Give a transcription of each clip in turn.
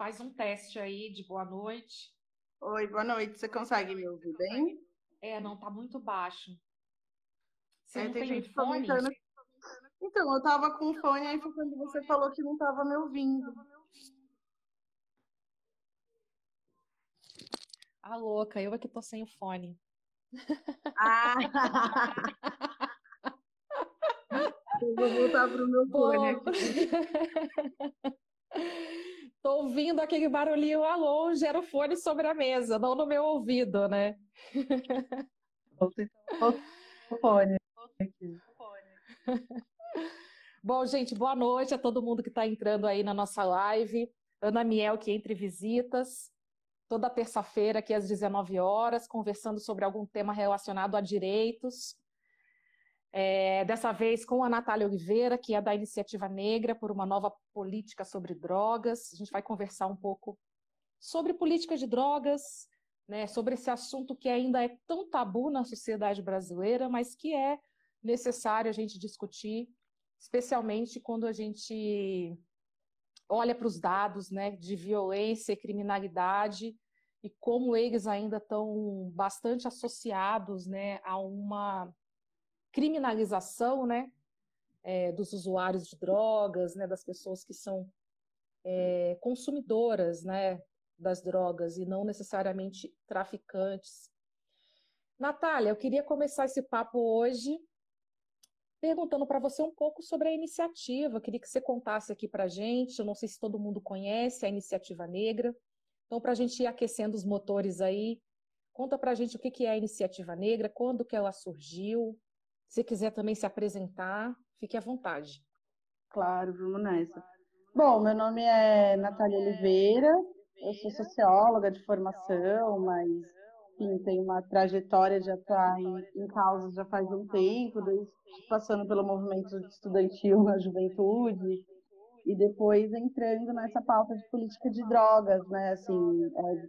Faz um teste aí de boa noite. Oi, boa noite. Você consegue me ouvir bem? É, não, tá muito baixo. Você é, não tem, tem gente fone? comentando. Então, eu tava com fone, aí foi quando você falou que não tava me ouvindo. Ah, louca, eu aqui tô sem o fone. Ah! eu vou voltar pro meu fone aqui. Tô ouvindo aquele barulhinho lá longe, era o fone sobre a mesa, não no meu ouvido, né? O fone. Bom, gente, boa noite a todo mundo que está entrando aí na nossa live. Ana Miel, que entre visitas, toda terça-feira, aqui às 19 horas, conversando sobre algum tema relacionado a direitos. É, dessa vez com a Natália Oliveira, que é da Iniciativa Negra por uma nova política sobre drogas. A gente vai conversar um pouco sobre política de drogas, né, sobre esse assunto que ainda é tão tabu na sociedade brasileira, mas que é necessário a gente discutir, especialmente quando a gente olha para os dados né, de violência e criminalidade e como eles ainda estão bastante associados né, a uma criminalização né, é, dos usuários de drogas, né, das pessoas que são é, consumidoras né, das drogas e não necessariamente traficantes. Natália, eu queria começar esse papo hoje perguntando para você um pouco sobre a iniciativa. Eu queria que você contasse aqui para a gente. Eu não sei se todo mundo conhece a Iniciativa Negra. Então, para a gente ir aquecendo os motores aí, conta para a gente o que é a Iniciativa Negra, quando que ela surgiu, se quiser também se apresentar, fique à vontade. Claro, vamos nessa. Bom, meu nome é Natália Oliveira, eu sou socióloga de formação, mas enfim, tenho uma trajetória de atuar em, em causas já faz um tempo, passando pelo movimento estudantil na juventude, e depois entrando nessa pauta de política de drogas, né? Assim, é,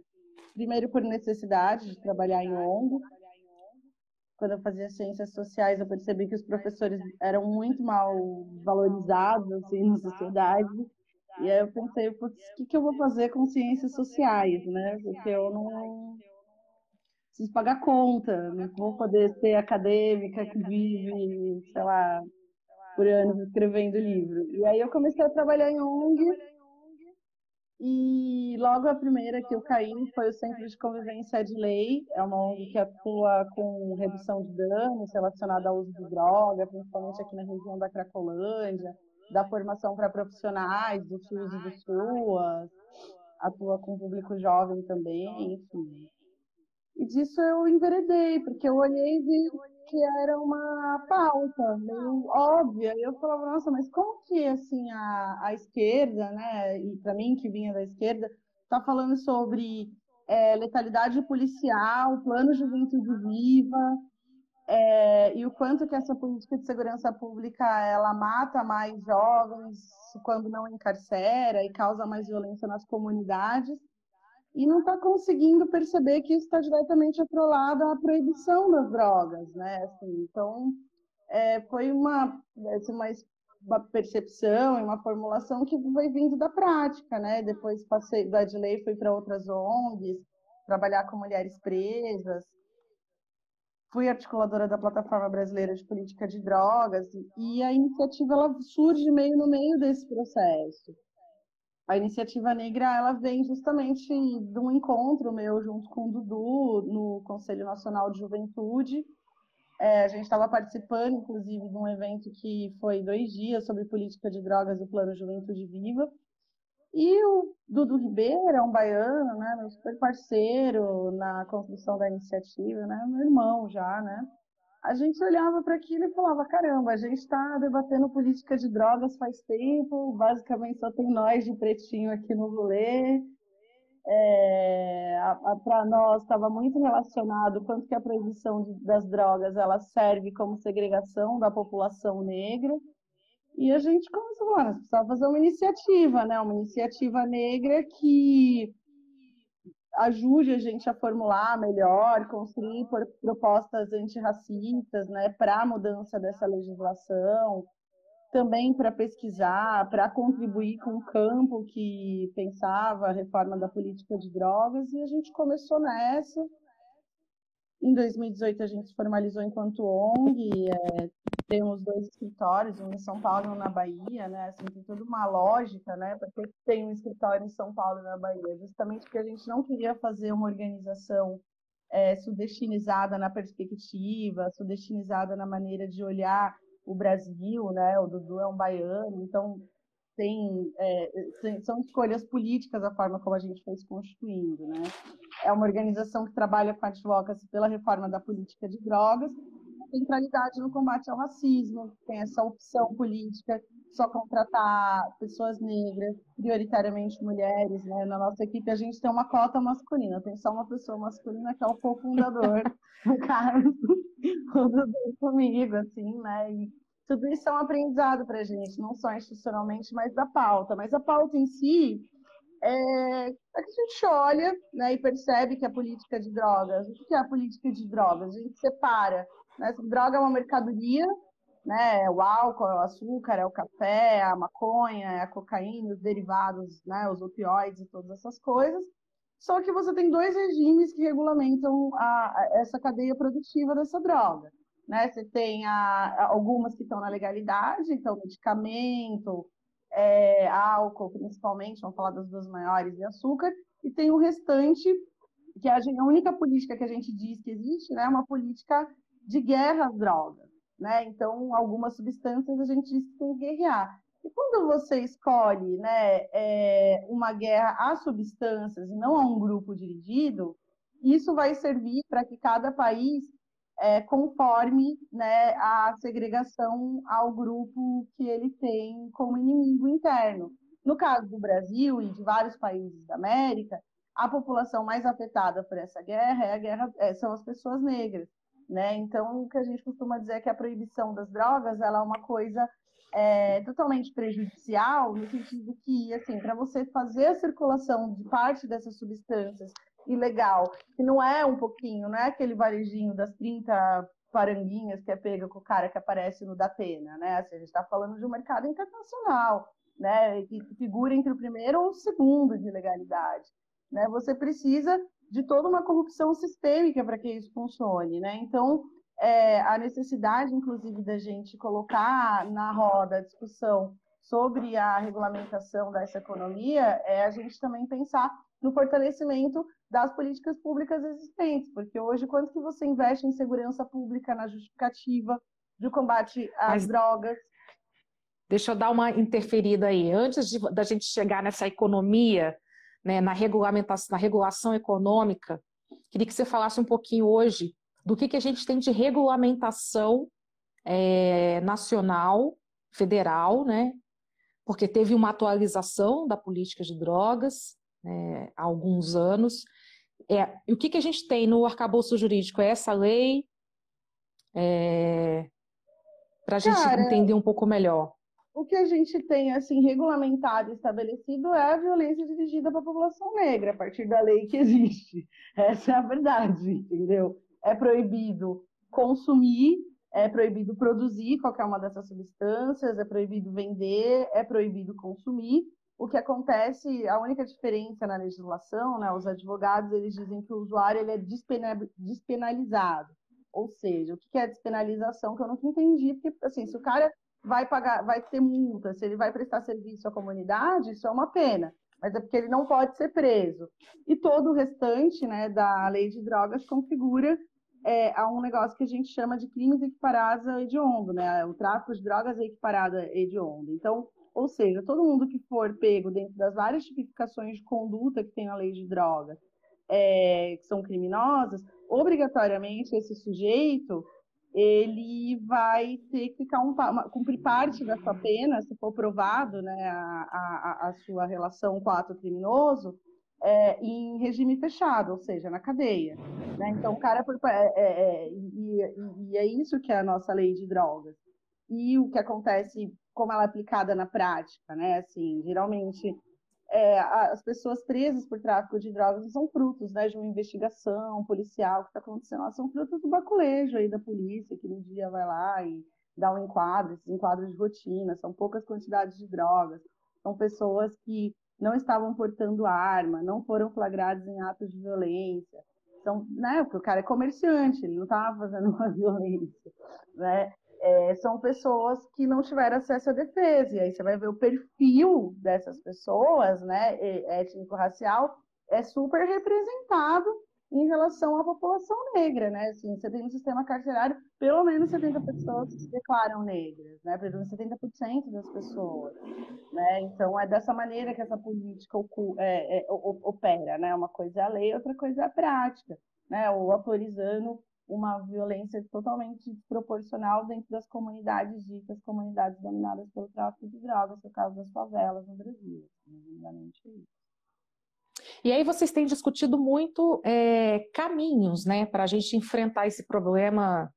primeiro por necessidade de trabalhar em ONG, quando eu fazia ciências sociais, eu percebi que os professores eram muito mal valorizados assim, na sociedade. E aí eu pensei, o que, que eu vou fazer com ciências sociais, né? Porque eu não preciso pagar conta, não vou poder ser acadêmica que vive, sei lá, por anos escrevendo livro. E aí eu comecei a trabalhar em ONG e logo a primeira que eu caí foi o Centro de Convivência de Lei, é uma ONG que atua com redução de danos relacionada ao uso de droga, principalmente aqui na região da Cracolândia, da formação para profissionais, do SUS e do SUAS, atua com público jovem também, enfim. E disso eu enveredei, porque eu olhei e vi que era uma pauta meio óbvia. E eu falava, nossa, mas como que assim a, a esquerda, né, e para mim que vinha da esquerda, está falando sobre é, letalidade policial, plano Juventude Viva, é, e o quanto que essa política de segurança pública ela mata mais jovens quando não encarcera e causa mais violência nas comunidades e não está conseguindo perceber que isso está diretamente atrelado à proibição das drogas, né? Assim, então, é, foi uma, assim, uma, uma percepção e uma formulação que foi vindo da prática, né? Depois passei da Adley, fui para outras ONGs, trabalhar com mulheres presas, fui articuladora da Plataforma Brasileira de Política de Drogas, e a iniciativa ela surge meio no meio desse processo a iniciativa negra ela vem justamente de um encontro meu junto com o Dudu no Conselho Nacional de Juventude. É, a gente estava participando, inclusive, de um evento que foi dois dias sobre política de drogas do Plano Juventude Viva. E o Dudu Ribeiro é um baiano, né, meu super parceiro na construção da iniciativa, né, meu irmão já, né a gente olhava para aquilo e falava: caramba, a gente está debatendo política de drogas faz tempo, basicamente só tem nós de pretinho aqui no rolê. É, para nós estava muito relacionado quanto que a proibição das drogas ela serve como segregação da população negra. E a gente começou a nós precisamos fazer uma iniciativa, né? Uma iniciativa negra que ajude a gente a formular melhor, construir propostas antirracistas, né, para a mudança dessa legislação. também para pesquisar, para contribuir com o campo que pensava a reforma da política de drogas, e a gente começou nessa. Em 2018, a gente formalizou enquanto ONG, é, temos dois escritórios, um em São Paulo e um na Bahia, né? Assim, tem toda uma lógica, né? Porque tem um escritório em São Paulo e na Bahia, justamente porque a gente não queria fazer uma organização é, sudestinizada na perspectiva, sudestinizada na maneira de olhar o Brasil, né? O Dudu é um baiano, então tem, é, são escolhas políticas a forma como a gente foi se constituindo, né? É uma organização que trabalha com advocacy pela reforma da política de drogas, centralidade no combate ao racismo, tem essa opção política só contratar pessoas negras, prioritariamente mulheres, né? Na nossa equipe a gente tem uma cota masculina, tem só uma pessoa masculina que é o cofundador, no caso, fundador comigo, assim, né? E tudo isso é um aprendizado para a gente, não só institucionalmente, mas da pauta. Mas a pauta em si é, é que a gente olha né, e percebe que a política de drogas, o que é a política de drogas? A gente separa. Né? Droga é uma mercadoria, né? o álcool, é o açúcar, é o café, a maconha, é a cocaína, os derivados, né? os opioides e todas essas coisas. Só que você tem dois regimes que regulamentam a, a, essa cadeia produtiva dessa droga. Né? Você tem a, algumas que estão na legalidade, então medicamento, é, álcool principalmente, vamos falar das duas maiores, e açúcar, e tem o restante, que a, gente, a única política que a gente diz que existe, né, é uma política de guerra às drogas. Né? Então, algumas substâncias a gente diz que tem que guerrear. E quando você escolhe né, é, uma guerra às substâncias e não a um grupo dirigido, isso vai servir para que cada país é, conforme né, a segregação ao grupo que ele tem como inimigo interno. No caso do Brasil e de vários países da América, a população mais afetada por essa guerra, é guerra é, são as pessoas negras. Né? Então, o que a gente costuma dizer é que a proibição das drogas ela é uma coisa é, totalmente prejudicial, no sentido que, assim, para você fazer a circulação de parte dessas substâncias ilegal, que não é um pouquinho, não é aquele varejinho das 30 paranguinhas que é pega com o cara que aparece no Datena, né? Assim, a gente está falando de um mercado internacional, né? Que figura entre o primeiro ou o segundo de legalidade, né? Você precisa de toda uma corrupção sistêmica para que isso funcione, né? Então, é, a necessidade, inclusive, da gente colocar na roda a discussão sobre a regulamentação dessa economia é a gente também pensar no fortalecimento das políticas públicas existentes, porque hoje quanto que você investe em segurança pública na justificativa do combate às Mas... drogas? Deixa eu dar uma interferida aí. Antes de, da gente chegar nessa economia, né, na regulamentação, na regulação econômica, queria que você falasse um pouquinho hoje do que, que a gente tem de regulamentação é, nacional, federal, né? Porque teve uma atualização da política de drogas, né, há alguns anos. É, o que, que a gente tem no arcabouço jurídico? É essa lei? É, Para a gente Cara, entender um pouco melhor. O que a gente tem assim regulamentado e estabelecido é a violência dirigida para a população negra, a partir da lei que existe. Essa é a verdade, entendeu? É proibido consumir, é proibido produzir qualquer uma dessas substâncias, é proibido vender, é proibido consumir, o que acontece, a única diferença na legislação, né, os advogados eles dizem que o usuário ele é despenalizado. Ou seja, o que é despenalização que eu nunca entendi, porque assim, se o cara vai pagar, vai ter multa, se ele vai prestar serviço à comunidade, isso é uma pena, mas é porque ele não pode ser preso. E todo o restante, né, da lei de drogas configura é, a um negócio que a gente chama de crimes equiparados a hediondo, né? O tráfico de drogas é equiparado a hediondo. Então, ou seja, todo mundo que for pego dentro das várias tipificações de conduta que tem na lei de drogas, é, que são criminosas, obrigatoriamente esse sujeito ele vai ter que ficar um, cumprir parte da sua pena, se for provado né, a, a, a sua relação com o ato criminoso, é, em regime fechado, ou seja, na cadeia. Né? Então, o cara. É, é, é, e, e, é isso que é a nossa lei de drogas. E o que acontece como ela é aplicada na prática, né? Assim, geralmente é, as pessoas presas por tráfico de drogas são frutos né, de uma investigação policial que está acontecendo, elas são frutos do baculejo aí da polícia, que no dia vai lá e dar um enquadro, esses enquadros de rotina, são poucas quantidades de drogas, são pessoas que não estavam portando arma, não foram flagrados em atos de violência, são, né, porque o cara é comerciante, ele não estava fazendo uma violência, né? É, são pessoas que não tiveram acesso à defesa, e aí você vai ver o perfil dessas pessoas, né, étnico-racial, é super representado em relação à população negra, né? Assim, você tem no sistema carcerário pelo menos 70 pessoas se declaram negras, né? Pelo menos 70% das pessoas, né? Então é dessa maneira que essa política é, é, opera, né? Uma coisa é a lei, outra coisa é a prática, né? Ou autorizando uma violência totalmente desproporcional dentro das comunidades ditas comunidades dominadas pelo tráfico de drogas, por causa das favelas no Brasil, resumidamente isso. E aí vocês têm discutido muito é, caminhos né, para a gente enfrentar esse problema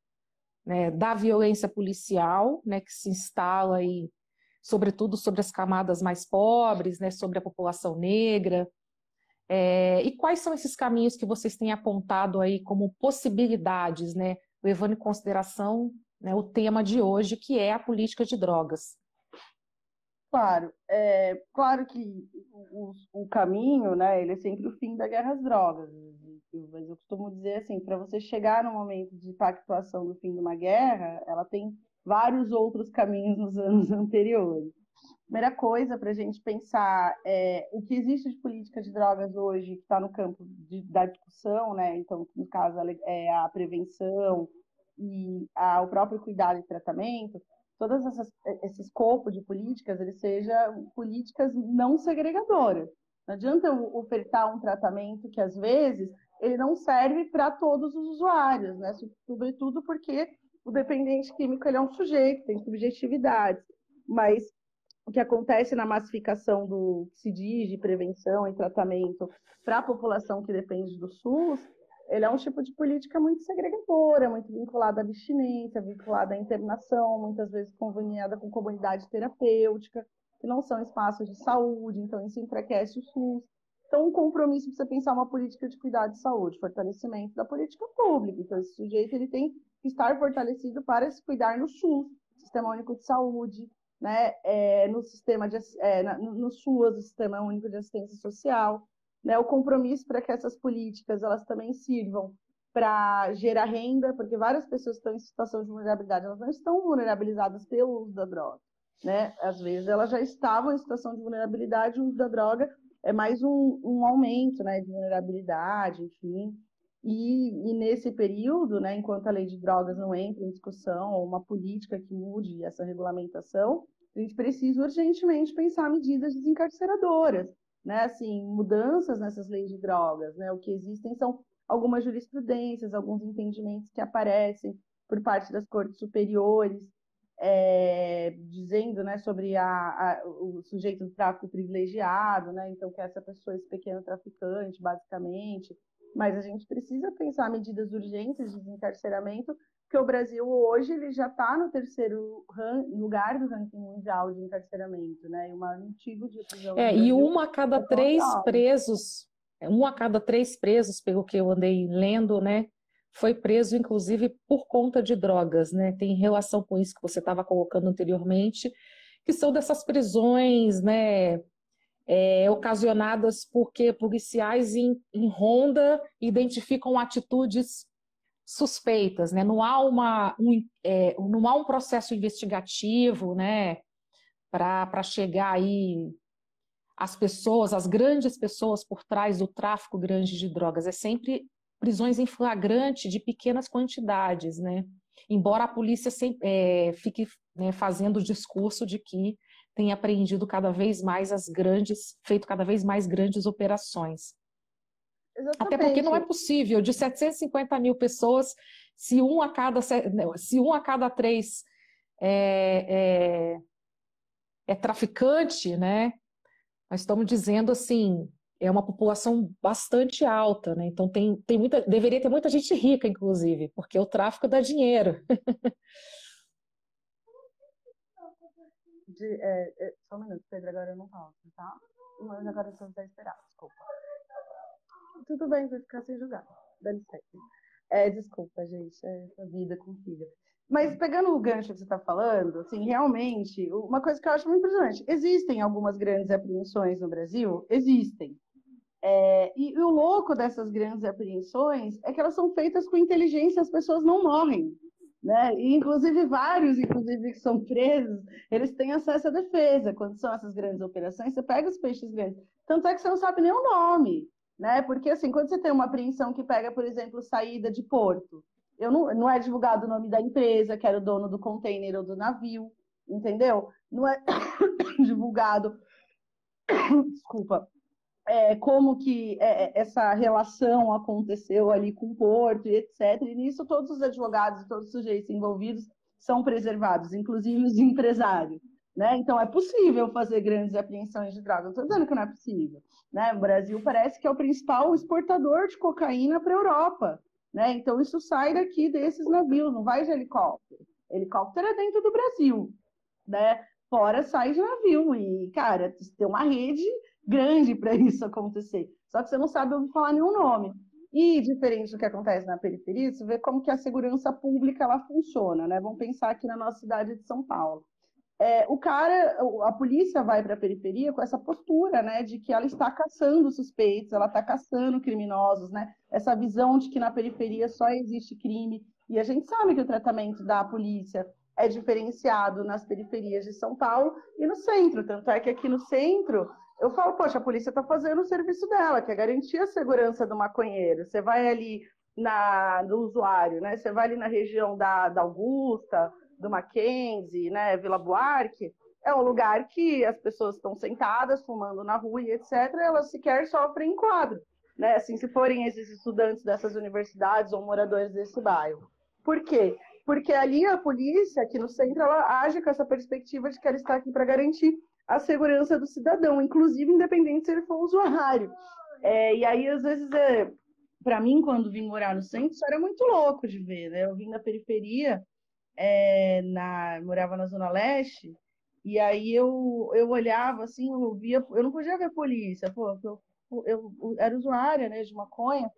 né, da violência policial, né, que se instala aí, sobretudo sobre as camadas mais pobres, né, sobre a população negra. É, e quais são esses caminhos que vocês têm apontado aí como possibilidades, né, levando em consideração né, o tema de hoje, que é a política de drogas? Claro, é, claro que o, o, caminho, né, ele é sempre o fim da guerra às drogas. Mas eu costumo dizer assim, para você chegar no momento de pactuação do fim de uma guerra, ela tem vários outros caminhos nos anos anteriores. Primeira coisa para a gente pensar é, o que existe de política de drogas hoje que está no campo de, da discussão, né? Então, no caso, é a prevenção e a, o próprio cuidado e tratamento todas essas esse escopo de políticas ele seja políticas não segregadoras. Não adianta eu ofertar um tratamento que às vezes ele não serve para todos os usuários, né? Sobretudo porque o dependente químico ele é um sujeito, tem subjetividades, mas o que acontece na massificação do que se diz de prevenção e tratamento para a população que depende do SUS ele é um tipo de política muito segregadora, muito vinculada à abstinência, vinculada à internação, muitas vezes conveniada com comunidade terapêutica, que não são espaços de saúde, então isso enfraquece o SUS. Então, um compromisso para você pensar uma política de cuidado de saúde, fortalecimento da política pública. Então, esse sujeito ele tem que estar fortalecido para se cuidar no SUS, Sistema Único de Saúde, né, é, no sistema de, é, no, no SUAS, o Sistema Único de Assistência Social, né, o compromisso para que essas políticas elas também sirvam para gerar renda, porque várias pessoas estão em situação de vulnerabilidade, elas não estão vulnerabilizadas pelo uso da droga, né? Às vezes elas já estavam em situação de vulnerabilidade, o uso da droga é mais um, um aumento, né, de vulnerabilidade, enfim. E, e, nesse período, né, enquanto a lei de drogas não entra em discussão, ou uma política que mude essa regulamentação, a gente precisa urgentemente pensar medidas desencarceradoras, né, assim, mudanças nessas leis de drogas, né? O que existem são algumas jurisprudências, alguns entendimentos que aparecem por parte das cortes superiores, é, dizendo, né, sobre a, a, o sujeito do tráfico privilegiado, né? Então que essa pessoa, esse pequeno traficante, basicamente. Mas a gente precisa pensar medidas urgentes de desencarceramento porque o Brasil hoje ele já está no terceiro lugar do ranking mundial de encarceramento, né? E maior motivo de prisão. É, e uma a cada é três presos, um a cada três presos, pelo que eu andei lendo, né? Foi preso, inclusive, por conta de drogas, né? Tem relação com isso que você estava colocando anteriormente, que são dessas prisões, né? É, ocasionadas porque policiais em, em ronda identificam atitudes suspeitas, né? Não há uma um, é, não há um processo investigativo, né? Para chegar aí as pessoas, as grandes pessoas por trás do tráfico grande de drogas. É sempre prisões em flagrante de pequenas quantidades, né? Embora a polícia sempre, é, fique né, fazendo o discurso de que tem apreendido cada vez mais as grandes, feito cada vez mais grandes operações. Exatamente. Até porque não é possível, de 750 mil pessoas, se um a cada, se um a cada três é, é, é traficante, né? Nós estamos dizendo assim, é uma população bastante alta, né? Então tem, tem muita, deveria ter muita gente rica, inclusive, porque o tráfico dá dinheiro. De, é, é, só um minuto, Pedro, agora eu não falo, tá? Mas agora eu estou esperar, desculpa tudo bem, vai ficar sem julgar. Dá licença. É, desculpa, gente, é a vida com. Mas pegando o gancho que você está falando, assim, realmente, uma coisa que eu acho muito impressionante, existem algumas grandes apreensões no Brasil? Existem. É, e, e, o louco dessas grandes apreensões é que elas são feitas com inteligência, as pessoas não morrem. Né? E, inclusive, vários, inclusive, que são presos, eles têm acesso à defesa. Quando são essas grandes operações, você pega os peixes grandes. Tanto é que você não sabe nem o nome. Né? Porque, assim, quando você tem uma apreensão que pega, por exemplo, saída de porto, eu não, não é divulgado o nome da empresa, que era o dono do container ou do navio, entendeu? Não é divulgado, desculpa, é, como que é, é, essa relação aconteceu ali com o porto e etc. E nisso todos os advogados e todos os sujeitos envolvidos são preservados, inclusive os empresários. Né? Então é possível fazer grandes apreensões de drogas. Não estou dizendo que não é possível. Né? O Brasil parece que é o principal exportador de cocaína para a Europa. Né? Então isso sai daqui desses navios, não vai de helicóptero. Helicóptero é dentro do Brasil. Né? Fora sai de navio. E, cara, tem uma rede grande para isso acontecer. Só que você não sabe ouvir falar nenhum nome. E diferente do que acontece na periferia, você vê como que a segurança pública ela funciona, né? Vamos pensar aqui na nossa cidade de São Paulo. É, o cara, a polícia vai para a periferia com essa postura, né, de que ela está caçando suspeitos, ela está caçando criminosos, né? Essa visão de que na periferia só existe crime. E a gente sabe que o tratamento da polícia é diferenciado nas periferias de São Paulo e no centro. Tanto é que aqui no centro eu falo, poxa, a polícia está fazendo o serviço dela, que é garantir a segurança do maconheiro. Você vai ali na, do usuário, né? Você vai ali na região da, da Augusta, do Mackenzie, né? Vila Buarque, é um lugar que as pessoas estão sentadas, fumando na rua e etc., elas sequer sofrem enquadro. Né? Assim, se forem esses estudantes dessas universidades ou moradores desse bairro. Por quê? Porque ali a polícia, aqui no centro, ela age com essa perspectiva de que ela está aqui para garantir a segurança do cidadão, inclusive independente se ele for usuário. É, e aí, às vezes, é, para mim, quando vim morar no centro, isso era muito louco de ver, né? Eu vim da periferia, é, na, morava na Zona Leste, e aí eu, eu olhava assim, eu via, eu não podia ver polícia, pô, eu, eu, eu era usuária né, de maconha,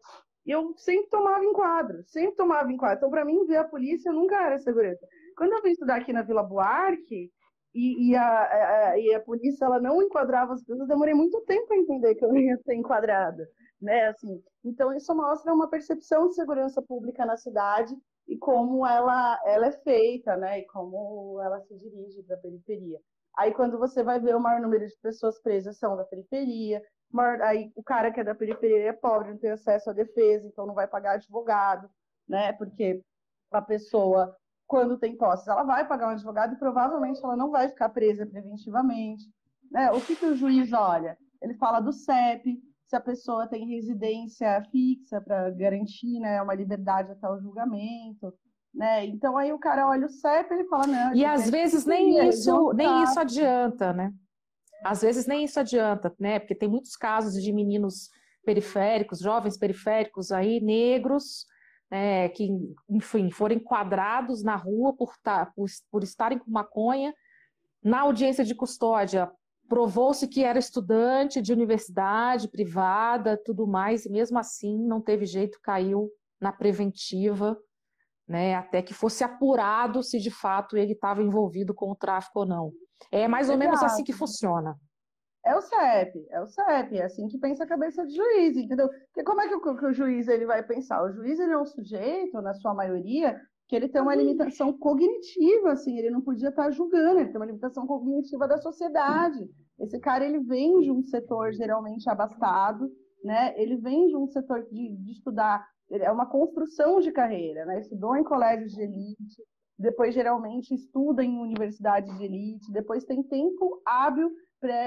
e eu sempre tomava enquadro, sempre tomava enquadro. Então, para mim, ver a polícia nunca era segurança. Quando eu vim estudar aqui na Vila Buarque, e, e, a, a, e a polícia ela não enquadrava as pessoas, demorei muito tempo a entender que eu ia ser enquadrada, né, assim, então isso mostra uma percepção de segurança pública na cidade e como ela, ela é feita, né, e como ela se dirige para a periferia. Aí quando você vai ver o maior número de pessoas presas são da periferia, maior, aí o cara que é da periferia é pobre, não tem acesso à defesa, então não vai pagar advogado, né, porque a pessoa quando tem posses, ela vai pagar um advogado e provavelmente ela não vai ficar presa preventivamente. Né? O que, que o juiz olha? Ele fala do CEP, se a pessoa tem residência fixa para garantir né, uma liberdade até o julgamento. Né? Então aí o cara olha o CEP e ele fala, não. E às vezes nem isso, nem isso adianta, né? Às vezes nem isso adianta, né? Porque tem muitos casos de meninos periféricos, jovens periféricos aí, negros, né, que, enfim, foram enquadrados na rua por, por, por estarem com maconha. Na audiência de custódia, provou-se que era estudante de universidade privada, tudo mais, e mesmo assim não teve jeito, caiu na preventiva, né, até que fosse apurado se de fato ele estava envolvido com o tráfico ou não. É mais ou Exato. menos assim que funciona. É o CEP, é o CEP, é assim que pensa a cabeça do juiz, entendeu? Porque como é que o, que o juiz ele vai pensar? O juiz ele é um sujeito, na sua maioria, que ele tem uma limitação cognitiva, assim, ele não podia estar julgando, ele tem uma limitação cognitiva da sociedade. Esse cara, ele vem de um setor geralmente abastado, né? Ele vem de um setor de, de estudar, é uma construção de carreira, né? Estudou em colégios de elite, depois geralmente estuda em universidades de elite, depois tem tempo hábil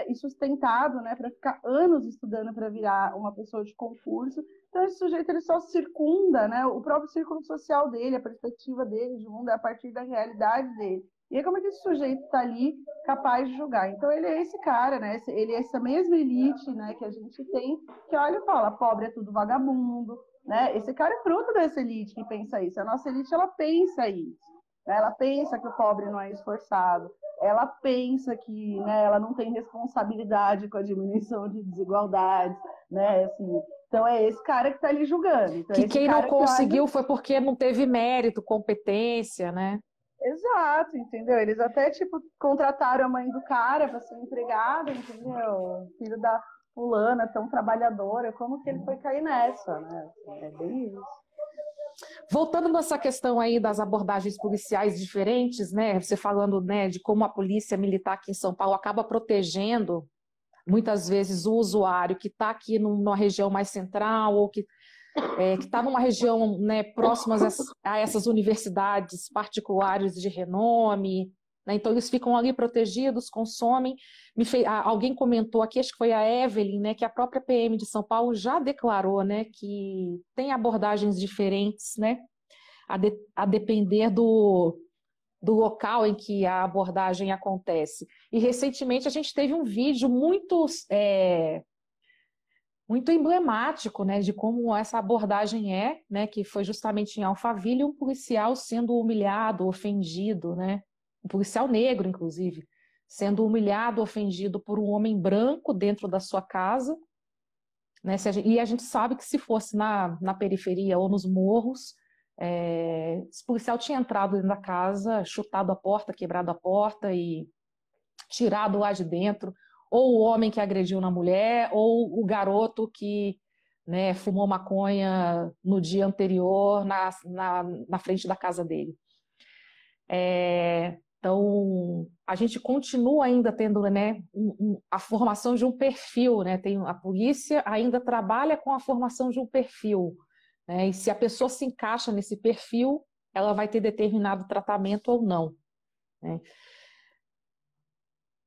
e sustentado, né, para ficar anos estudando para virar uma pessoa de concurso. Então esse sujeito ele só circunda, né, o próprio círculo social dele, a perspectiva dele de mundo é a partir da realidade dele. E aí como é que esse sujeito está ali capaz de julgar? Então ele é esse cara, né, ele é essa mesma elite, né, que a gente tem, que olha e fala, pobre é tudo vagabundo, né? Esse cara é fruto dessa elite que pensa isso. A nossa elite ela pensa isso. Ela pensa que o pobre não é esforçado ela pensa que né, ela não tem responsabilidade com a diminuição de desigualdades, né? Assim, então é esse cara que está ali julgando. Então, que quem não conseguiu olha... foi porque não teve mérito, competência, né? Exato, entendeu? Eles até, tipo, contrataram a mãe do cara para ser empregada, entendeu? Filho da fulana, tão trabalhadora, como que ele foi cair nessa, né? É bem isso. Voltando nessa questão aí das abordagens policiais diferentes, né? Você falando né, de como a polícia militar aqui em São Paulo acaba protegendo muitas vezes o usuário que está aqui numa região mais central ou que é, está numa região né, próxima a essas universidades particulares de renome, né, então eles ficam ali protegidos, consomem. Fez, alguém comentou aqui, acho que foi a Evelyn, né, que a própria PM de São Paulo já declarou né, que tem abordagens diferentes, né, a, de, a depender do, do local em que a abordagem acontece. E recentemente a gente teve um vídeo muito é, muito emblemático, né, de como essa abordagem é, né, que foi justamente em Alphaville um policial sendo humilhado, ofendido, né, um policial negro, inclusive, sendo humilhado, ofendido por um homem branco dentro da sua casa, né, e a gente sabe que se fosse na, na periferia ou nos morros, é, esse policial tinha entrado dentro da casa, chutado a porta, quebrado a porta e tirado lá de dentro, ou o homem que agrediu na mulher, ou o garoto que né, fumou maconha no dia anterior na, na, na frente da casa dele. É, então, a gente continua ainda tendo né, um, um, a formação de um perfil, né? Tem, a polícia ainda trabalha com a formação de um perfil. Né? E se a pessoa se encaixa nesse perfil, ela vai ter determinado tratamento ou não. Né?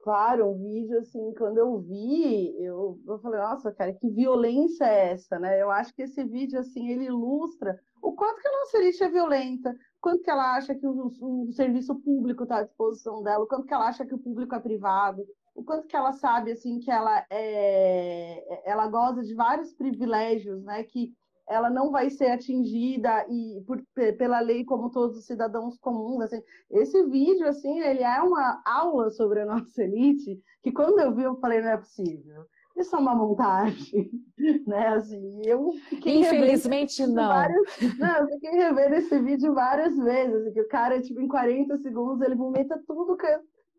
Claro, o vídeo, assim, quando eu vi, eu, eu falei, nossa, cara, que violência é essa, né? Eu acho que esse vídeo, assim, ele ilustra o quanto que a nossa elite é violenta, quanto que ela acha que o, o serviço público está à disposição dela, o quanto que ela acha que o público é privado, o quanto que ela sabe, assim, que ela é, ela goza de vários privilégios, né, que ela não vai ser atingida e por, pela lei como todos os cidadãos comuns. Assim. Esse vídeo, assim, ele é uma aula sobre a nossa elite, que quando eu vi, eu falei, não é possível. Isso é uma montagem, né? Assim, eu Infelizmente não. Várias, não. Eu fiquei revendo esse vídeo várias vezes, que o cara, tipo, em 40 segundos, ele vomita tudo que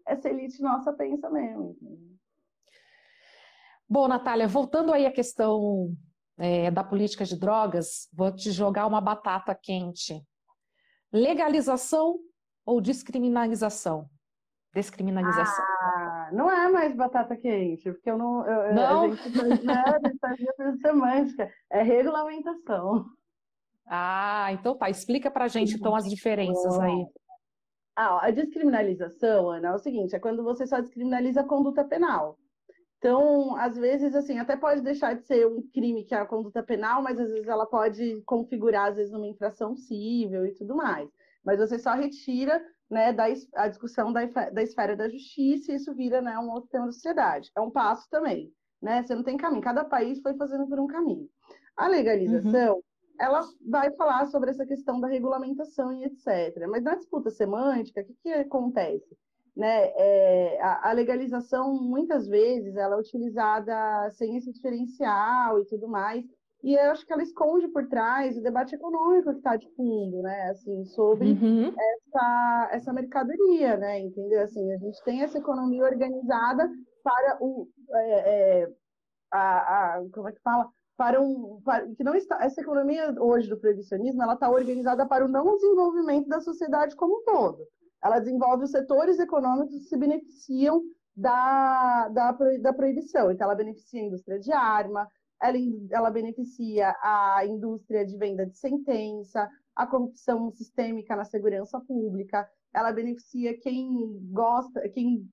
essa elite nossa pensa mesmo. Bom, Natália, voltando aí à questão é, da política de drogas, vou te jogar uma batata quente. Legalização ou descriminalização? Descriminalização. Não é mais batata quente, porque eu não. Eu, não? A gente faz, nada, fazia semântica. É regulamentação. Ah, então tá. Explica pra gente então as diferenças aí. Ah, a descriminalização, Ana, é o seguinte: é quando você só descriminaliza a conduta penal. Então, às vezes, assim, até pode deixar de ser um crime que é a conduta penal, mas às vezes ela pode configurar, às vezes, uma infração civil e tudo mais. Mas você só retira né, da, a discussão da, da esfera da justiça e isso vira né, um outro tema da sociedade. É um passo também. Né? Você não tem caminho. Cada país foi fazendo por um caminho. A legalização, uhum. ela vai falar sobre essa questão da regulamentação e etc. Mas na disputa semântica, o que, que acontece? né, é, a, a, legalização muitas vezes ela é utilizada sem esse diferencial e tudo mais, e eu acho que ela esconde por trás o debate econômico que está de fundo, né, assim, sobre uhum. essa, essa mercadoria, né, entendeu? Assim, a gente tem essa economia organizada para o, é, é, a, a, como é que fala? Para um, para, que não está, essa economia hoje do proibicionismo, ela está organizada para o não desenvolvimento da sociedade como um todo ela desenvolve os setores econômicos que se beneficiam da, da, da proibição. Então, ela beneficia a indústria de arma, ela, ela beneficia a indústria de venda de sentença, a corrupção sistêmica na segurança pública, ela beneficia quem gosta, quem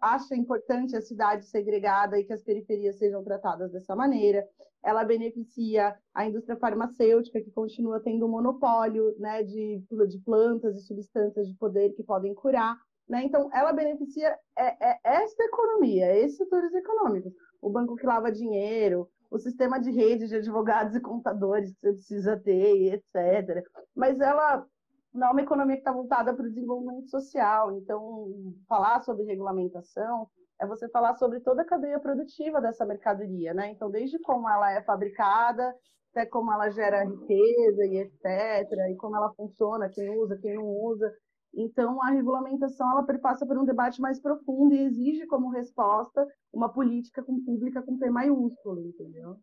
acha importante a cidade segregada e que as periferias sejam tratadas dessa maneira. Ela beneficia a indústria farmacêutica, que continua tendo um monopólio né, de, de plantas e substâncias de poder que podem curar. Né? Então, ela beneficia é, é essa economia, esses setores econômicos. O banco que lava dinheiro, o sistema de rede de advogados e contadores que você precisa ter, etc. Mas ela não é uma economia que está voltada para o desenvolvimento social. Então, falar sobre regulamentação é você falar sobre toda a cadeia produtiva dessa mercadoria, né? Então, desde como ela é fabricada, até como ela gera riqueza e etc., e como ela funciona, quem usa, quem não usa. Então, a regulamentação ela perpassa por um debate mais profundo e exige como resposta uma política pública com P maiúsculo, entendeu?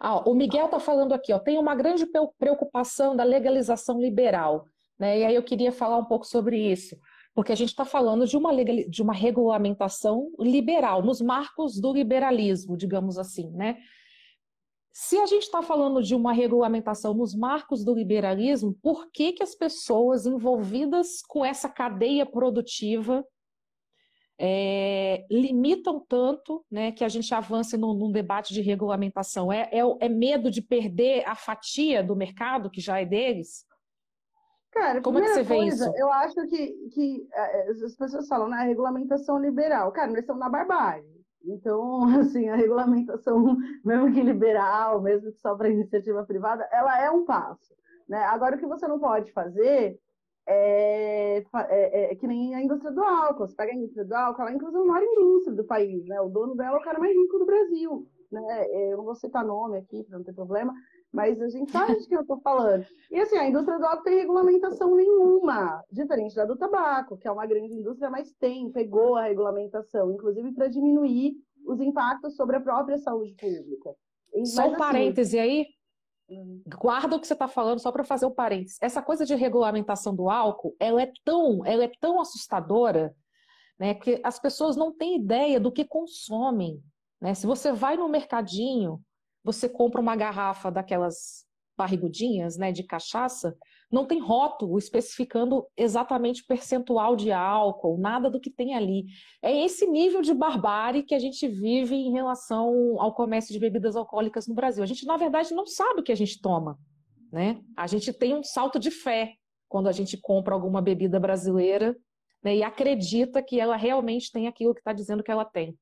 Ah, o Miguel está falando aqui, ó, tem uma grande preocupação da legalização liberal, né? E aí eu queria falar um pouco sobre isso, porque a gente está falando de uma, legal, de uma regulamentação liberal, nos marcos do liberalismo, digamos assim, né? Se a gente está falando de uma regulamentação nos marcos do liberalismo, por que, que as pessoas envolvidas com essa cadeia produtiva é, limitam tanto né, que a gente avance num, num debate de regulamentação? É, é, é, medo de perder a fatia do mercado que já é deles? Cara, como é que você coisa, vê isso? Eu acho que, que é, as pessoas falam na né, regulamentação liberal. Cara, nós estamos na barbárie. Então, assim, a regulamentação, mesmo que liberal, mesmo que só para iniciativa privada, ela é um passo. Né? Agora, o que você não pode fazer é, é, é, que nem a indústria do álcool. Você pega a indústria do álcool, ela é inclusive a maior indústria do país. Né? O dono dela é o cara mais rico do Brasil. Né? É, eu não vou citar nome aqui, para não ter problema, mas a gente sabe de quem eu estou falando. E assim, a indústria do álcool tem regulamentação nenhuma, diferente da do tabaco, que é uma grande indústria, mas tem, pegou a regulamentação, inclusive para diminuir os impactos sobre a própria saúde pública. Só um assim, parêntese aí. Hum. Guarda o que você está falando, só para fazer um parêntese. Essa coisa de regulamentação do álcool, ela é tão, ela é tão assustadora, né, que as pessoas não têm ideia do que consomem. Né? Se você vai no mercadinho, você compra uma garrafa daquelas barrigudinhas, né, de cachaça, não tem rótulo especificando exatamente o percentual de álcool, nada do que tem ali. É esse nível de barbárie que a gente vive em relação ao comércio de bebidas alcoólicas no Brasil. A gente, na verdade, não sabe o que a gente toma, né? A gente tem um salto de fé quando a gente compra alguma bebida brasileira né, e acredita que ela realmente tem aquilo que está dizendo que ela tem.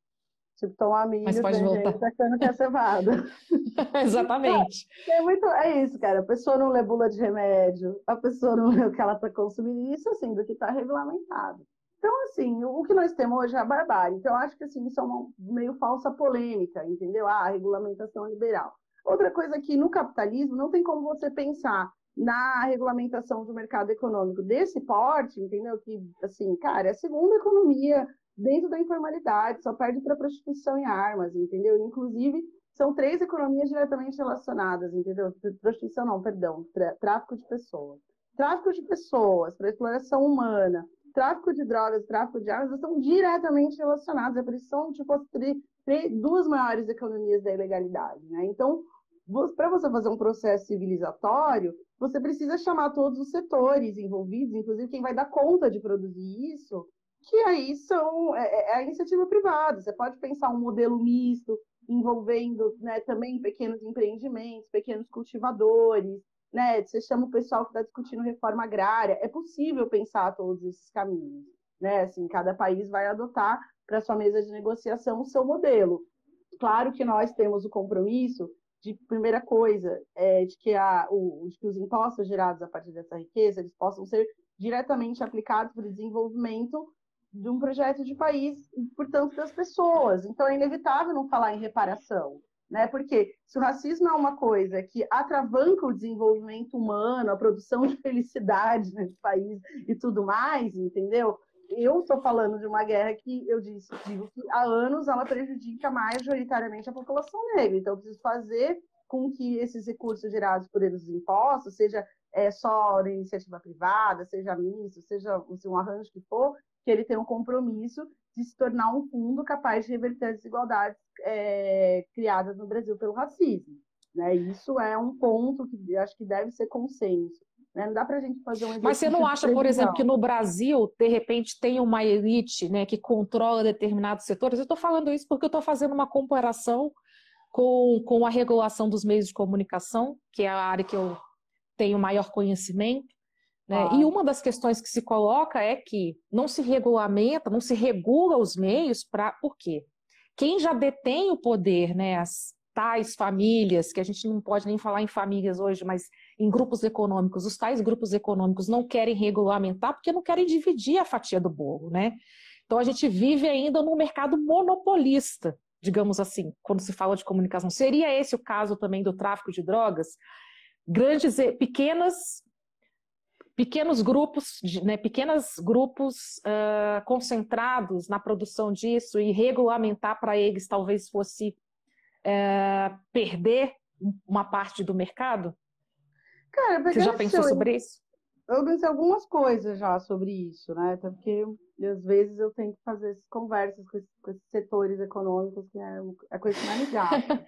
Tipo, tomar milho, Mas pode voltar. achando que é cevada. Exatamente. É, é, muito, é isso, cara. A pessoa não lê bula de remédio, a pessoa não lê o que ela está consumindo, isso assim, do que está regulamentado. Então, assim, o que nós temos hoje é a barbárie. Então, eu acho que assim, isso é uma meio falsa polêmica, entendeu? Ah, a regulamentação liberal. Outra coisa que no capitalismo não tem como você pensar na regulamentação do mercado econômico desse porte, entendeu? Que, assim, cara, é a segunda economia dentro da informalidade, só perde para prostituição e armas, entendeu? Inclusive, são três economias diretamente relacionadas, entendeu? Prostituição não, perdão, tráfico de pessoas. Tráfico de pessoas para exploração humana, tráfico de drogas, tráfico de armas, estão diretamente relacionados, é por isso são tipo, as duas maiores economias da ilegalidade, né? Então, para você fazer um processo civilizatório, você precisa chamar todos os setores envolvidos, inclusive quem vai dar conta de produzir isso, que aí são é, é, é, a iniciativa privada. Você pode pensar um modelo misto, envolvendo né, também pequenos empreendimentos, pequenos cultivadores, né? Você chama o pessoal que está discutindo reforma agrária. É possível pensar todos esses caminhos, né? Assim, cada país vai adotar para sua mesa de negociação o seu modelo. Claro que nós temos o compromisso de primeira coisa é, de que a, o, de que os impostos gerados a partir dessa riqueza eles possam ser diretamente aplicados para o desenvolvimento de um projeto de país portanto, das pessoas. Então, é inevitável não falar em reparação, né? Porque se o racismo é uma coisa que atravanca o desenvolvimento humano, a produção de felicidade nesse país e tudo mais, entendeu? Eu estou falando de uma guerra que eu disse, digo que há anos ela prejudica majoritariamente a população negra. Então, eu preciso fazer com que esses recursos gerados por eles impostos, seja é, só iniciativa privada, seja misto, seja assim, um arranjo que for, que ele tem um compromisso de se tornar um fundo capaz de reverter as desigualdades é, criadas no Brasil pelo racismo. Né? Isso é um ponto que acho que deve ser consenso. Né? Não dá para a gente fazer um Mas você não acha, por exemplo, que no Brasil, de repente, tem uma elite né, que controla determinados setores? Eu estou falando isso porque eu estou fazendo uma comparação com, com a regulação dos meios de comunicação, que é a área que eu tenho maior conhecimento, né? Ah. E uma das questões que se coloca é que não se regulamenta, não se regula os meios para. Por quê? Quem já detém o poder, né, as tais famílias, que a gente não pode nem falar em famílias hoje, mas em grupos econômicos, os tais grupos econômicos não querem regulamentar porque não querem dividir a fatia do bolo, né? Então a gente vive ainda num mercado monopolista, digamos assim, quando se fala de comunicação. Seria esse o caso também do tráfico de drogas? Grandes, pequenas pequenos grupos, né, pequenos grupos uh, concentrados na produção disso e regulamentar para eles talvez fosse uh, perder uma parte do mercado? Cara, Você já pensou sobre isso? Eu pensei algumas coisas já sobre isso, né? Até porque às vezes eu tenho que fazer essas conversas com esses, com esses setores econômicos, que é a coisa que mais me gasta.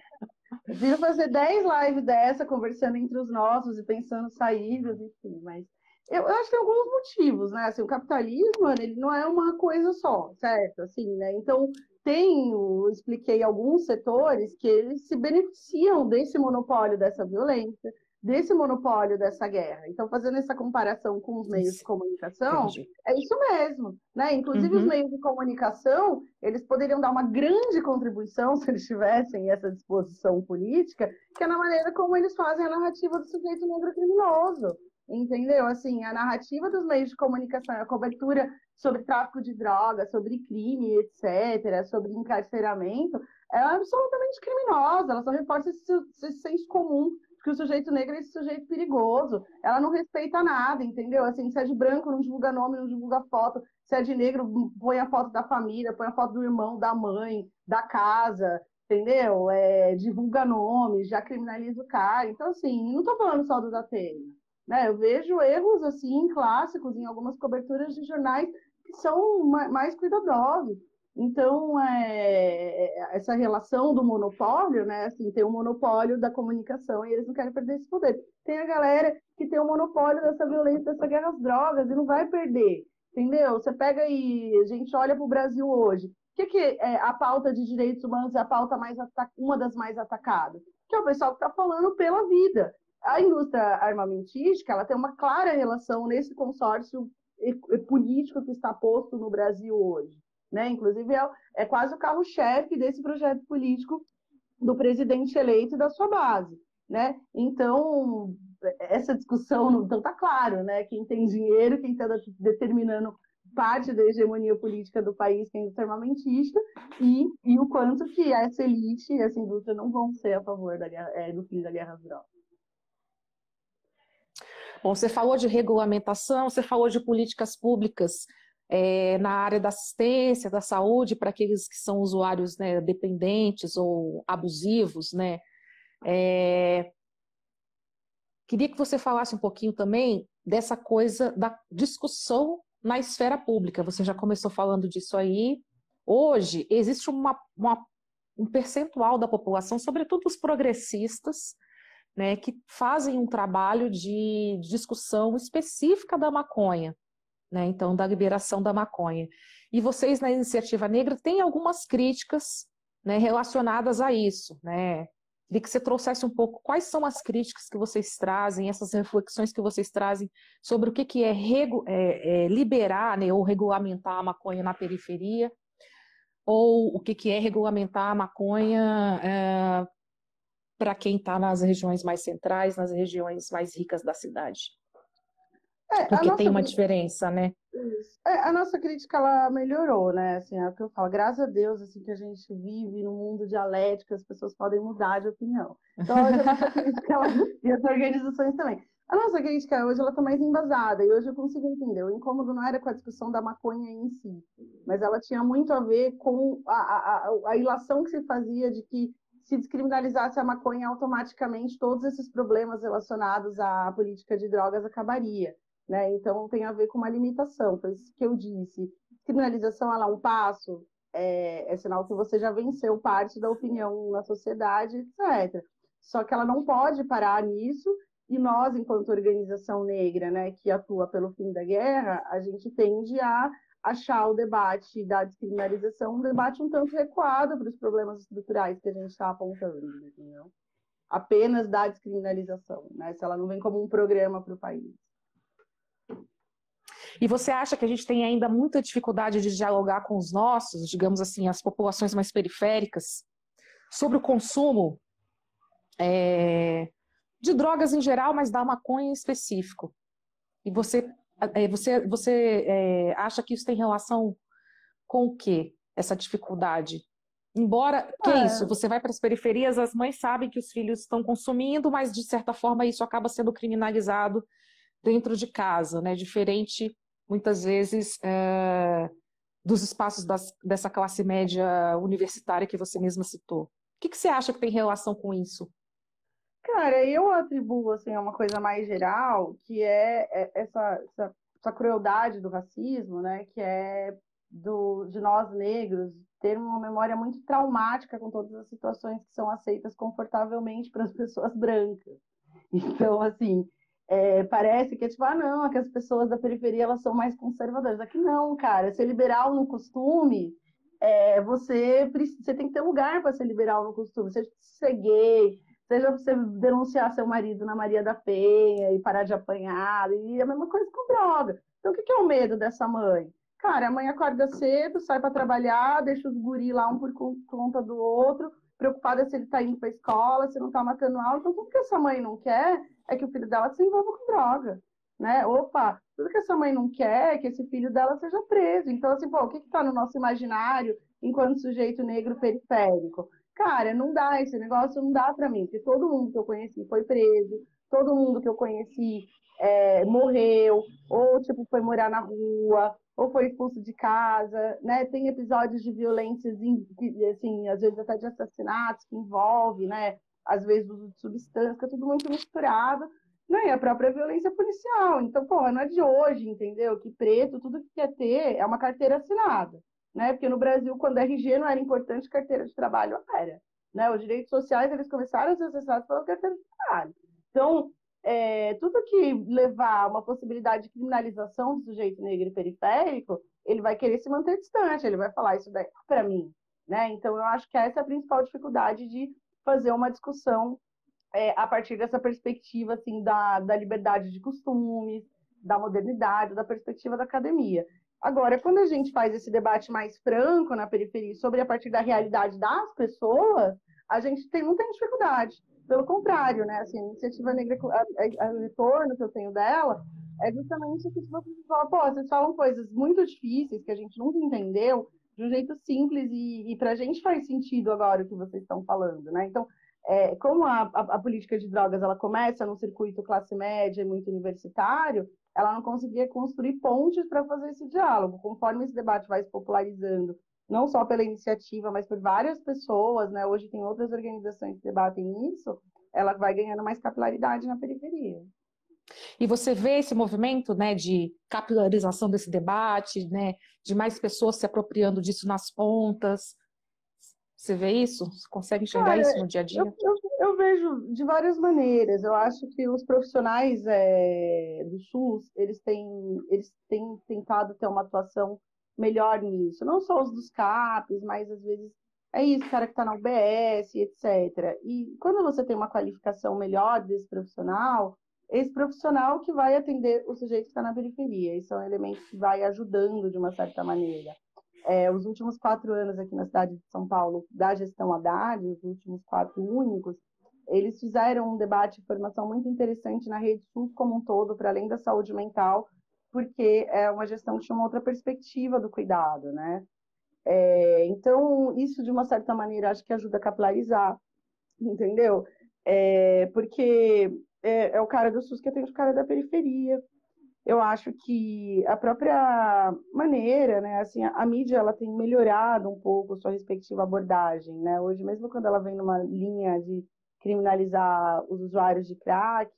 Eu prefiro fazer 10 lives dessa, conversando entre os nossos e pensando saídas, enfim, mas eu, eu, acho que tem alguns motivos, né? Assim, o capitalismo, ele não é uma coisa só, certo? Assim, né? Então, tem, eu expliquei alguns setores que eles se beneficiam desse monopólio dessa violência, desse monopólio dessa guerra. Então, fazendo essa comparação com os meios de comunicação, Entendi. é isso mesmo, né? Inclusive, uhum. os meios de comunicação, eles poderiam dar uma grande contribuição, se eles tivessem essa disposição política, que é na maneira como eles fazem a narrativa do sujeito negro criminoso. Entendeu? Assim, a narrativa dos meios de comunicação, a cobertura sobre tráfico de drogas, sobre crime, etc., sobre encarceramento, é absolutamente criminosa. Ela só reforça esse, esse senso comum que o sujeito negro é esse sujeito perigoso. Ela não respeita nada, entendeu? Assim, se é de branco, não divulga nome, não divulga foto. Se é de negro, põe a foto da família, põe a foto do irmão, da mãe, da casa, entendeu? É, divulga nomes, já criminaliza o cara. Então, assim, não estou falando só do Datena. Né? Eu vejo erros assim clássicos em algumas coberturas de jornais que são mais cuidadosos. Então, é, essa relação do monopólio, né? Assim, tem o monopólio da comunicação e eles não querem perder esse poder. Tem a galera que tem o monopólio dessa violência, dessa guerra às drogas e não vai perder, entendeu? Você pega e a gente olha para o Brasil hoje. O que, que é a pauta de direitos humanos é a pauta mais uma das mais atacadas? Que é o pessoal que está falando pela vida a indústria armamentística ela tem uma clara relação nesse consórcio político que está posto no Brasil hoje. Né? Inclusive, é, é quase o carro-chefe desse projeto político do presidente eleito e da sua base. Né? Então, essa discussão então está claro, né? Quem tem dinheiro, quem está determinando parte da hegemonia política do país, que é armamentista, e, e o quanto que essa elite e essa indústria não vão ser a favor da guerra, é, do fim da guerra às. Bom, você falou de regulamentação, você falou de políticas públicas é, na área da assistência, da saúde, para aqueles que são usuários né, dependentes ou abusivos, né? É... Queria que você falasse um pouquinho também dessa coisa da discussão na esfera pública. Você já começou falando disso aí. Hoje, existe uma, uma, um percentual da população, sobretudo os progressistas, né, que fazem um trabalho de discussão específica da maconha, né, então da liberação da maconha. E vocês na Iniciativa Negra têm algumas críticas né, relacionadas a isso, né? Queria que você trouxesse um pouco quais são as críticas que vocês trazem, essas reflexões que vocês trazem sobre o que, que é, é, é liberar né, ou regulamentar a maconha na periferia, ou o que, que é regulamentar a maconha é, para quem está nas regiões mais centrais, nas regiões mais ricas da cidade. É, Porque tem uma diferença, né? É, a nossa crítica ela melhorou, né? Assim, é o que eu falo, graças a Deus assim que a gente vive num mundo dialético, as pessoas podem mudar de opinião. Então, hoje a nossa crítica ela, e as organizações também. A nossa crítica hoje ela está mais embasada e hoje eu consigo entender. O incômodo não era com a discussão da maconha em si, mas ela tinha muito a ver com a, a, a, a ilação que se fazia de que se descriminalizasse a maconha, automaticamente todos esses problemas relacionados à política de drogas acabaria. Né? Então, tem a ver com uma limitação. Foi isso que eu disse. Criminalização ela é um passo, é, é sinal que você já venceu parte da opinião na sociedade, etc. Só que ela não pode parar nisso, e nós, enquanto organização negra, né, que atua pelo fim da guerra, a gente tende a achar o debate da descriminalização um debate um tanto recuado para os problemas estruturais que a gente está apontando, entendeu? Apenas da descriminalização, né? Se ela não vem como um programa para o país. E você acha que a gente tem ainda muita dificuldade de dialogar com os nossos, digamos assim, as populações mais periféricas, sobre o consumo é, de drogas em geral, mas da maconha em específico? E você você, você é, acha que isso tem relação com o quê? Essa dificuldade? Embora, que é isso? Você vai para as periferias, as mães sabem que os filhos estão consumindo, mas de certa forma isso acaba sendo criminalizado dentro de casa, né? Diferente, muitas vezes, é, dos espaços das, dessa classe média universitária que você mesma citou. O que, que você acha que tem relação com isso? Cara, eu atribuo assim a uma coisa mais geral, que é, é essa, essa, essa crueldade do racismo, né? Que é do, de nós negros ter uma memória muito traumática com todas as situações que são aceitas confortavelmente para as pessoas brancas. Então, assim, é, parece que é tipo, ah, não, é que as pessoas da periferia elas são mais conservadoras. Aqui não, cara, ser liberal no costume, é, você, você tem que ter lugar para ser liberal no costume. Seja ser gay, seja você denunciar seu marido na Maria da Penha e parar de apanhar, e a mesma coisa com droga. Então, o que é o medo dessa mãe? Cara, a mãe acorda cedo, sai para trabalhar, deixa os guri lá um por conta do outro, preocupada se ele está indo para escola, se não está matando aula. Então, tudo que essa mãe não quer é que o filho dela se envolva com droga, né? Opa, tudo que essa mãe não quer é que esse filho dela seja preso. Então, assim, pô, o que está no nosso imaginário enquanto sujeito negro periférico? Cara, não dá, esse negócio não dá para mim, porque todo mundo que eu conheci foi preso, todo mundo que eu conheci é, morreu, ou tipo, foi morar na rua, ou foi expulso de casa, né? Tem episódios de violências, assim, às vezes até de assassinatos que envolve, né? Às vezes uso de substância, é tudo muito misturado, né? E a própria violência policial. Então, porra, não é de hoje, entendeu? Que preto, tudo que quer ter é uma carteira assinada, né? Porque no Brasil, quando RG não era importante, carteira de trabalho era, né? Os direitos sociais, eles começaram a ser acessados pela carteira de trabalho. Então, é, tudo que levar a uma possibilidade de criminalização do sujeito negro e periférico, ele vai querer se manter distante, ele vai falar isso daí para mim, né? Então eu acho que essa é a principal dificuldade de fazer uma discussão é, a partir dessa perspectiva assim da, da liberdade de costumes, da modernidade, da perspectiva da academia. Agora, quando a gente faz esse debate mais franco na periferia sobre a partir da realidade das pessoas, a gente tem, não tem dificuldade. Pelo contrário, né? Assim, a iniciativa negra, o retorno que eu tenho dela é justamente que você fala, pô, vocês falam coisas muito difíceis que a gente nunca entendeu de um jeito simples e, e para a gente faz sentido agora o que vocês estão falando, né? Então, é, como a, a, a, política de drogas ela começa num circuito classe média e muito universitário, ela não conseguia construir pontes para fazer esse diálogo. Conforme esse debate vai se popularizando não só pela iniciativa, mas por várias pessoas, né? Hoje tem outras organizações que debatem isso, ela vai ganhando mais capilaridade na periferia. E você vê esse movimento, né, de capilarização desse debate, né, de mais pessoas se apropriando disso nas pontas. Você vê isso? Você consegue enxergar Cara, isso no dia a dia? Eu, eu, eu, vejo de várias maneiras. Eu acho que os profissionais é, do SUS, eles têm, eles têm tentado ter uma atuação melhor nisso. Não só os dos CAPs, mas às vezes é isso, cara que está na UBS, etc. E quando você tem uma qualificação melhor desse profissional, esse profissional que vai atender o sujeito que está na periferia. Isso é um elemento que vai ajudando de uma certa maneira. É, os últimos quatro anos aqui na cidade de São Paulo, da gestão Haddad, os últimos quatro únicos, eles fizeram um debate de formação muito interessante na rede SUS como um todo, para além da saúde mental, porque é uma gestão que tinha uma outra perspectiva do cuidado, né? É, então, isso, de uma certa maneira, acho que ajuda a capilarizar, entendeu? É, porque é, é, o cara do SUS que atende o cara da periferia. Eu acho que a própria maneira, né, assim, a, a mídia, ela tem melhorado um pouco sua respectiva abordagem, né? Hoje, mesmo quando ela vem numa linha de criminalizar os usuários de crack,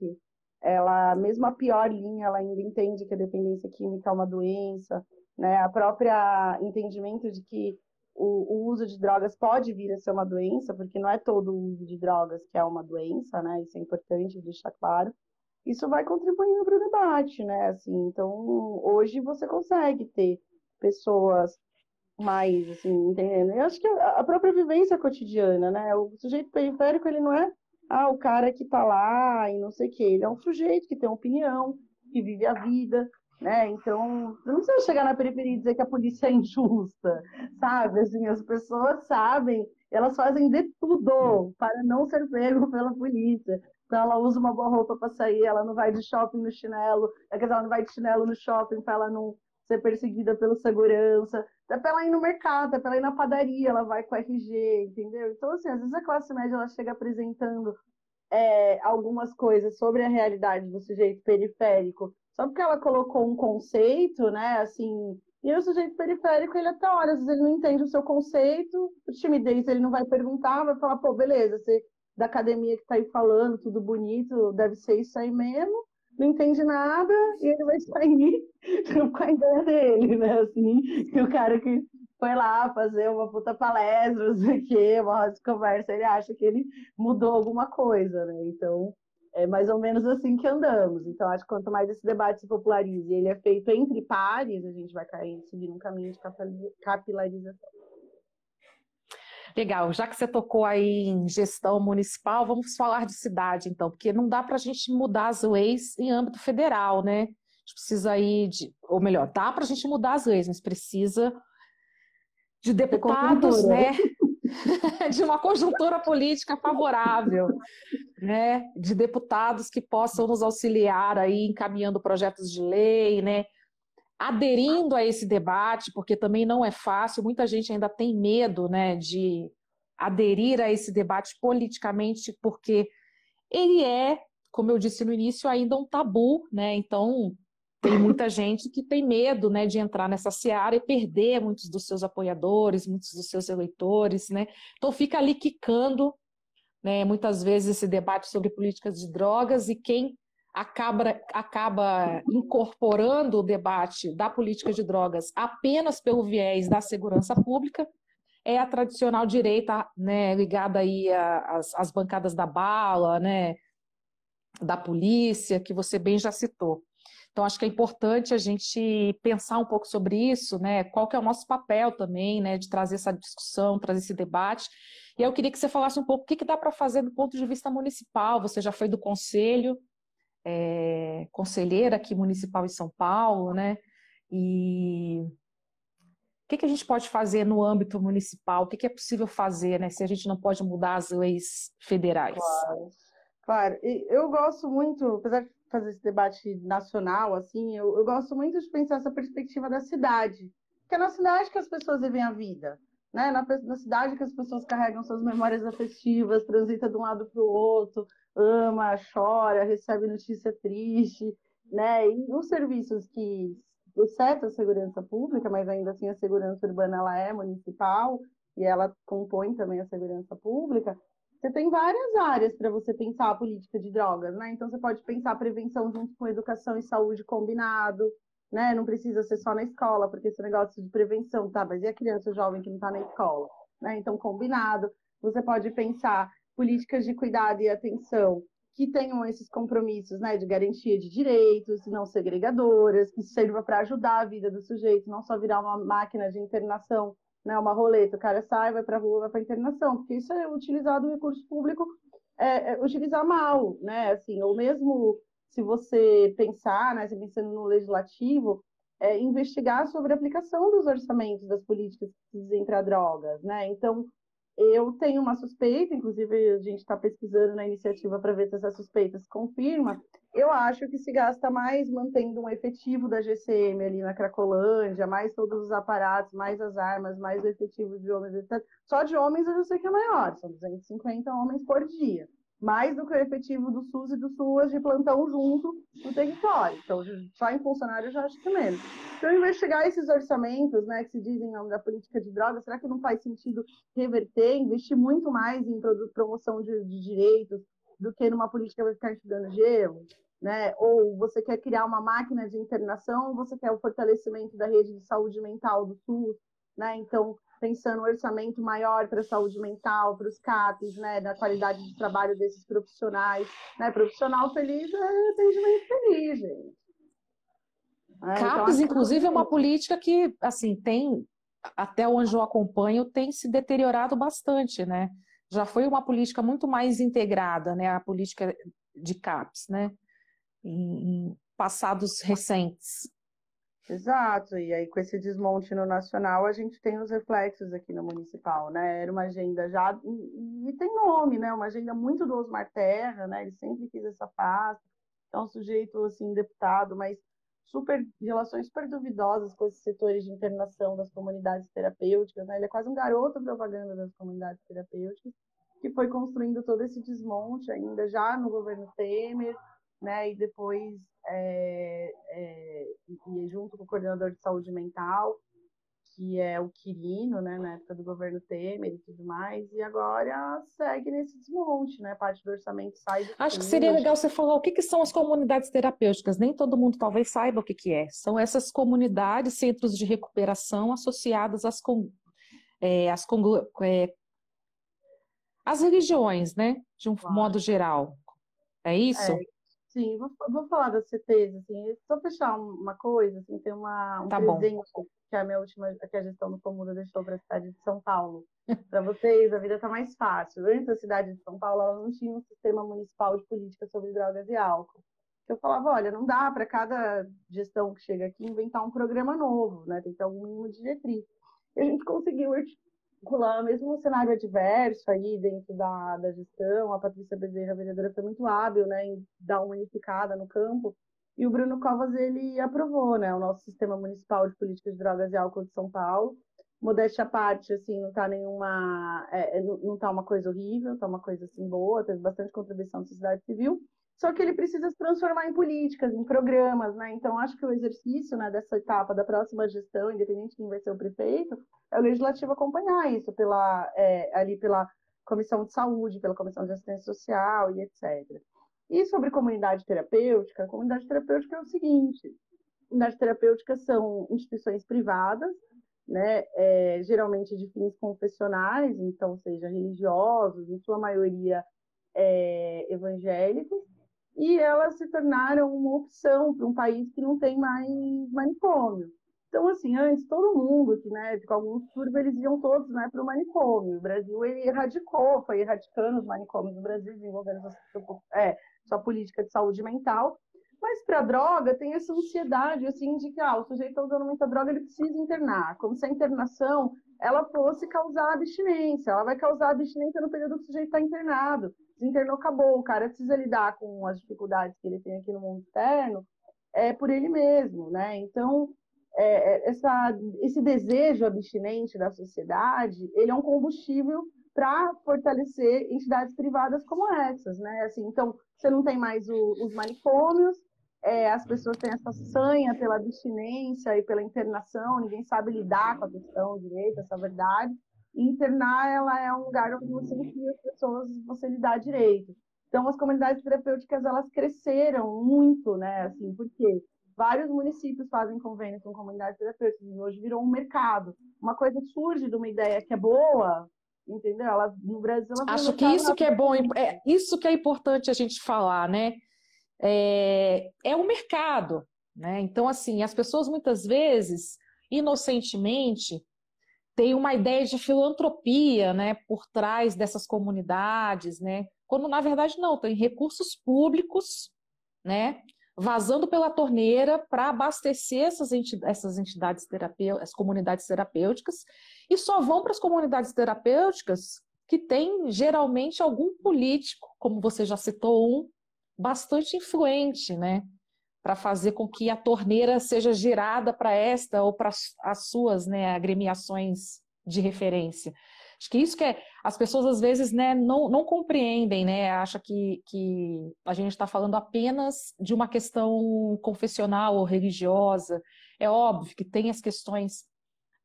ela, mesmo a pior linha, ela ainda entende que a dependência química é uma doença, né? A própria entendimento de que o, o, uso de drogas pode vir a ser uma doença, porque não é todo o uso de drogas que é uma doença, né? Isso é importante deixar claro. Isso vai contribuindo para o debate, né? Assim, então, hoje você consegue ter pessoas mais, assim, entendendo? Eu acho que a própria vivência cotidiana, né? O sujeito periférico, ele não é ah, o cara que tá lá e não sei o quê. Ele é um sujeito que tem opinião, que vive a vida, né? Então, não precisa chegar na periferia e dizer que a polícia é injusta, sabe? Assim, as pessoas sabem, elas fazem de tudo para não ser pego pela polícia. Então, ela usa uma boa roupa para sair, ela não vai de shopping no chinelo, quer dizer, ela não vai de chinelo no shopping para ela não ser perseguida pelo segurança. É para ela ir no mercado, é para ela ir na padaria, ela vai com RG, entendeu? Então, assim, às vezes a classe média ela chega apresentando é, algumas coisas sobre a realidade do sujeito periférico, só porque ela colocou um conceito, né? Assim, e o sujeito periférico, ele até olha, às vezes ele não entende o seu conceito, por timidez ele não vai perguntar, vai falar, pô, beleza, você da academia que está aí falando, tudo bonito, deve ser isso aí mesmo, não entende nada, e ele vai sair com a ideia dele, né? Assim, que o cara que foi lá fazer uma puta palestra, não sei o quê, uma roda de conversa, ele acha que ele mudou alguma coisa, né? Então, é mais ou menos assim que andamos. Então, acho que quanto mais esse debate se popularize e ele é feito entre pares, a gente vai cair, seguir um caminho de capilarização. Legal, já que você tocou aí em gestão municipal, vamos falar de cidade, então, porque não dá para a gente mudar as leis em âmbito federal, né? A gente precisa aí de, ou melhor, dá para a gente mudar as leis, mas precisa de deputados, né? de uma conjuntura política favorável, né? De deputados que possam nos auxiliar aí encaminhando projetos de lei, né? Aderindo a esse debate, porque também não é fácil, muita gente ainda tem medo, né, de aderir a esse debate politicamente, porque ele é, como eu disse no início, ainda um tabu, né? Então, tem muita gente que tem medo né, de entrar nessa seara e perder muitos dos seus apoiadores, muitos dos seus eleitores, né? Então fica ali quicando, né, muitas vezes esse debate sobre políticas de drogas e quem acaba, acaba incorporando o debate da política de drogas apenas pelo viés da segurança pública é a tradicional direita, né, ligada aí às, às bancadas da bala, né, da polícia, que você bem já citou. Então, acho que é importante a gente pensar um pouco sobre isso, né? Qual que é o nosso papel também, né? De trazer essa discussão, trazer esse debate. E eu queria que você falasse um pouco o que, que dá para fazer do ponto de vista municipal. Você já foi do conselho, é, conselheira aqui municipal em São Paulo, né? E o que, que a gente pode fazer no âmbito municipal? O que, que é possível fazer, né? Se a gente não pode mudar as leis federais. Claro. Claro, eu gosto muito, apesar de fazer esse debate nacional, assim, eu, eu gosto muito de pensar essa perspectiva da cidade, que é na cidade que as pessoas vivem a vida, né? Na, na cidade que as pessoas carregam suas memórias afetivas, transita de um lado para o outro, ama, chora, recebe notícia triste, né? E os serviços que, exceto a segurança pública, mas ainda assim a segurança urbana ela é municipal e ela compõe também a segurança pública, você tem várias áreas para você pensar a política de drogas, né? Então você pode pensar prevenção junto com educação e saúde combinado, né? Não precisa ser só na escola, porque esse negócio de prevenção, tá? Mas e a criança jovem que não está na escola, né? Então combinado. Você pode pensar políticas de cuidado e atenção que tenham esses compromissos, né, de garantia de direitos, não segregadoras, que sirva para ajudar a vida do sujeito, não só virar uma máquina de internação né, uma roleta, o cara sai, vai para a rua, vai para internação, porque isso é utilizado o recurso público, é, é, utilizar mal, né, assim, ou mesmo se você pensar, né, se pensando no legislativo, é, investigar sobre a aplicação dos orçamentos das políticas que dizem para drogas, né, então eu tenho uma suspeita, inclusive a gente está pesquisando na iniciativa para ver se essa suspeita se confirma. Eu acho que se gasta mais mantendo um efetivo da GCM ali na Cracolândia, mais todos os aparatos, mais as armas, mais o efetivo de homens, etc. Só de homens eu já sei que é maior, são 250 homens por dia mais do que o efetivo do SUS e do SUAS de plantão junto no território. Então, só em funcionário eu já acho que menos. Então, investigar esses orçamentos, né, que se dizem da política de drogas, será que não faz sentido reverter, investir muito mais em promoção de, de direitos do que numa política que vai ficar enxugando gelo? Né? Ou você quer criar uma máquina de internação, ou você quer o fortalecimento da rede de saúde mental do SUS, né? Então, pensando um orçamento maior para a saúde mental, para os CAPs, né, da qualidade de trabalho desses profissionais. Né? Profissional feliz é atendimento feliz, gente. É, CAPs, então, inclusive, é uma política que, assim, tem, até onde eu acompanho, tem se deteriorado bastante, né? Já foi uma política muito mais integrada, né? A política de CAPs, né? Em, em passados recentes. Exato, e aí com esse desmonte no nacional, a gente tem os reflexos aqui no municipal, né? Era uma agenda já, e, tem nome, né? Uma agenda muito do Osmar Terra, né? Ele sempre quis essa pasta, é um sujeito, assim, deputado, mas super, relações super duvidosas com esses setores de internação das comunidades terapêuticas, né? Ele é quase um garoto propaganda das comunidades terapêuticas, que foi construindo todo esse desmonte ainda já no governo Temer, né? E depois é, é, e junto com o coordenador de saúde mental, que é o Quirino, né, na época do governo Temer e tudo mais, e agora segue nesse desmonte, né? Parte do orçamento sai do Acho que seria legal você falar o que, que são as comunidades terapêuticas. Nem todo mundo talvez saiba o que, que é. São essas comunidades, centros de recuperação associadas às, é, às, é, às religiões, né? De um claro. modo geral. É isso? É, sim, vou, vou falar das CTs, assim, só fechar uma coisa, assim, tem uma, um tá presente bom que é a minha última, que a gestão do Comuna deixou para a cidade de São Paulo. Para vocês, a vida está mais fácil. Antes, a cidade de São Paulo ela não tinha um sistema municipal de política sobre drogas e álcool. Eu falava, olha, não dá para cada gestão que chega aqui inventar um programa novo, né? Tem que ter algum mínimo de diretriz. E a gente conseguiu articular, mesmo no cenário adverso aí dentro da, da gestão, a Patrícia Bezerra, a vereadora, foi muito hábil, né, em dar uma unificada no campo. E o Bruno Covas, ele aprovou, né, o nosso Sistema Municipal de Políticas de Drogas e Álcool de São Paulo. Modéstia à parte, assim, não tá nenhuma, é, é não tá uma coisa horrível, tá uma coisa, assim, boa, teve bastante contribuição da sociedade civil, só que ele precisa se transformar em políticas, em programas, né? Então, acho que o exercício né, dessa etapa da próxima gestão, independente de quem vai ser o prefeito, é o legislativo acompanhar isso pela, é, ali pela Comissão de Saúde, pela Comissão de Assistência Social e etc. E sobre comunidade terapêutica, comunidade terapêutica é o seguinte: comunidades terapêuticas são instituições privadas, né, é, geralmente de fins confessionais, então, seja religiosos, em sua maioria é, evangélicos, e elas se tornaram uma opção para um país que não tem mais manicômio. Então, assim, antes todo mundo, que, né, com alguns turvos, eles iam todos né, para o manicômio. O Brasil ele erradicou, foi erradicando os manicômios do Brasil, desenvolvendo é, sua política de saúde mental. Mas para droga tem essa ansiedade assim de que ah, o sujeito está usando muita droga, ele precisa internar, como se a internação ela fosse causar abstinência. Ela vai causar abstinência no período que o sujeito está internado. Desinternou, acabou. O cara precisa lidar com as dificuldades que ele tem aqui no mundo externo é por ele mesmo, né? Então é, é essa, esse desejo abstinente da sociedade, ele é um combustível para fortalecer entidades privadas como essas, né? Assim, então, você não tem mais o, os manicômios, é, as pessoas têm essa sanha pela abstinência e pela internação, ninguém sabe lidar com a questão direito, essa verdade. Internar, ela é um lugar onde você enfia as pessoas, você lidar direito. Então, as comunidades terapêuticas, elas cresceram muito, né? Assim, porque vários municípios fazem convênio com comunidades terapêuticas e hoje virou um mercado. Uma coisa surge de uma ideia que é boa, entendeu? Ela, no Brasil, ela Acho que isso que é bom, é isso que é importante a gente falar, né? É, é o mercado, né? Então, assim, as pessoas muitas vezes, inocentemente, têm uma ideia de filantropia, né, por trás dessas comunidades, né? Quando na verdade não, tem recursos públicos, né? Vazando pela torneira para abastecer essas essas entidades terapêuticas, as comunidades terapêuticas e só vão para as comunidades terapêuticas que tem geralmente algum político, como você já citou um, bastante influente, né? Para fazer com que a torneira seja girada para esta ou para as suas né, agremiações de referência. Acho que isso que é, as pessoas às vezes né, não, não compreendem, né? Acha que, que a gente está falando apenas de uma questão confessional ou religiosa. É óbvio que tem as questões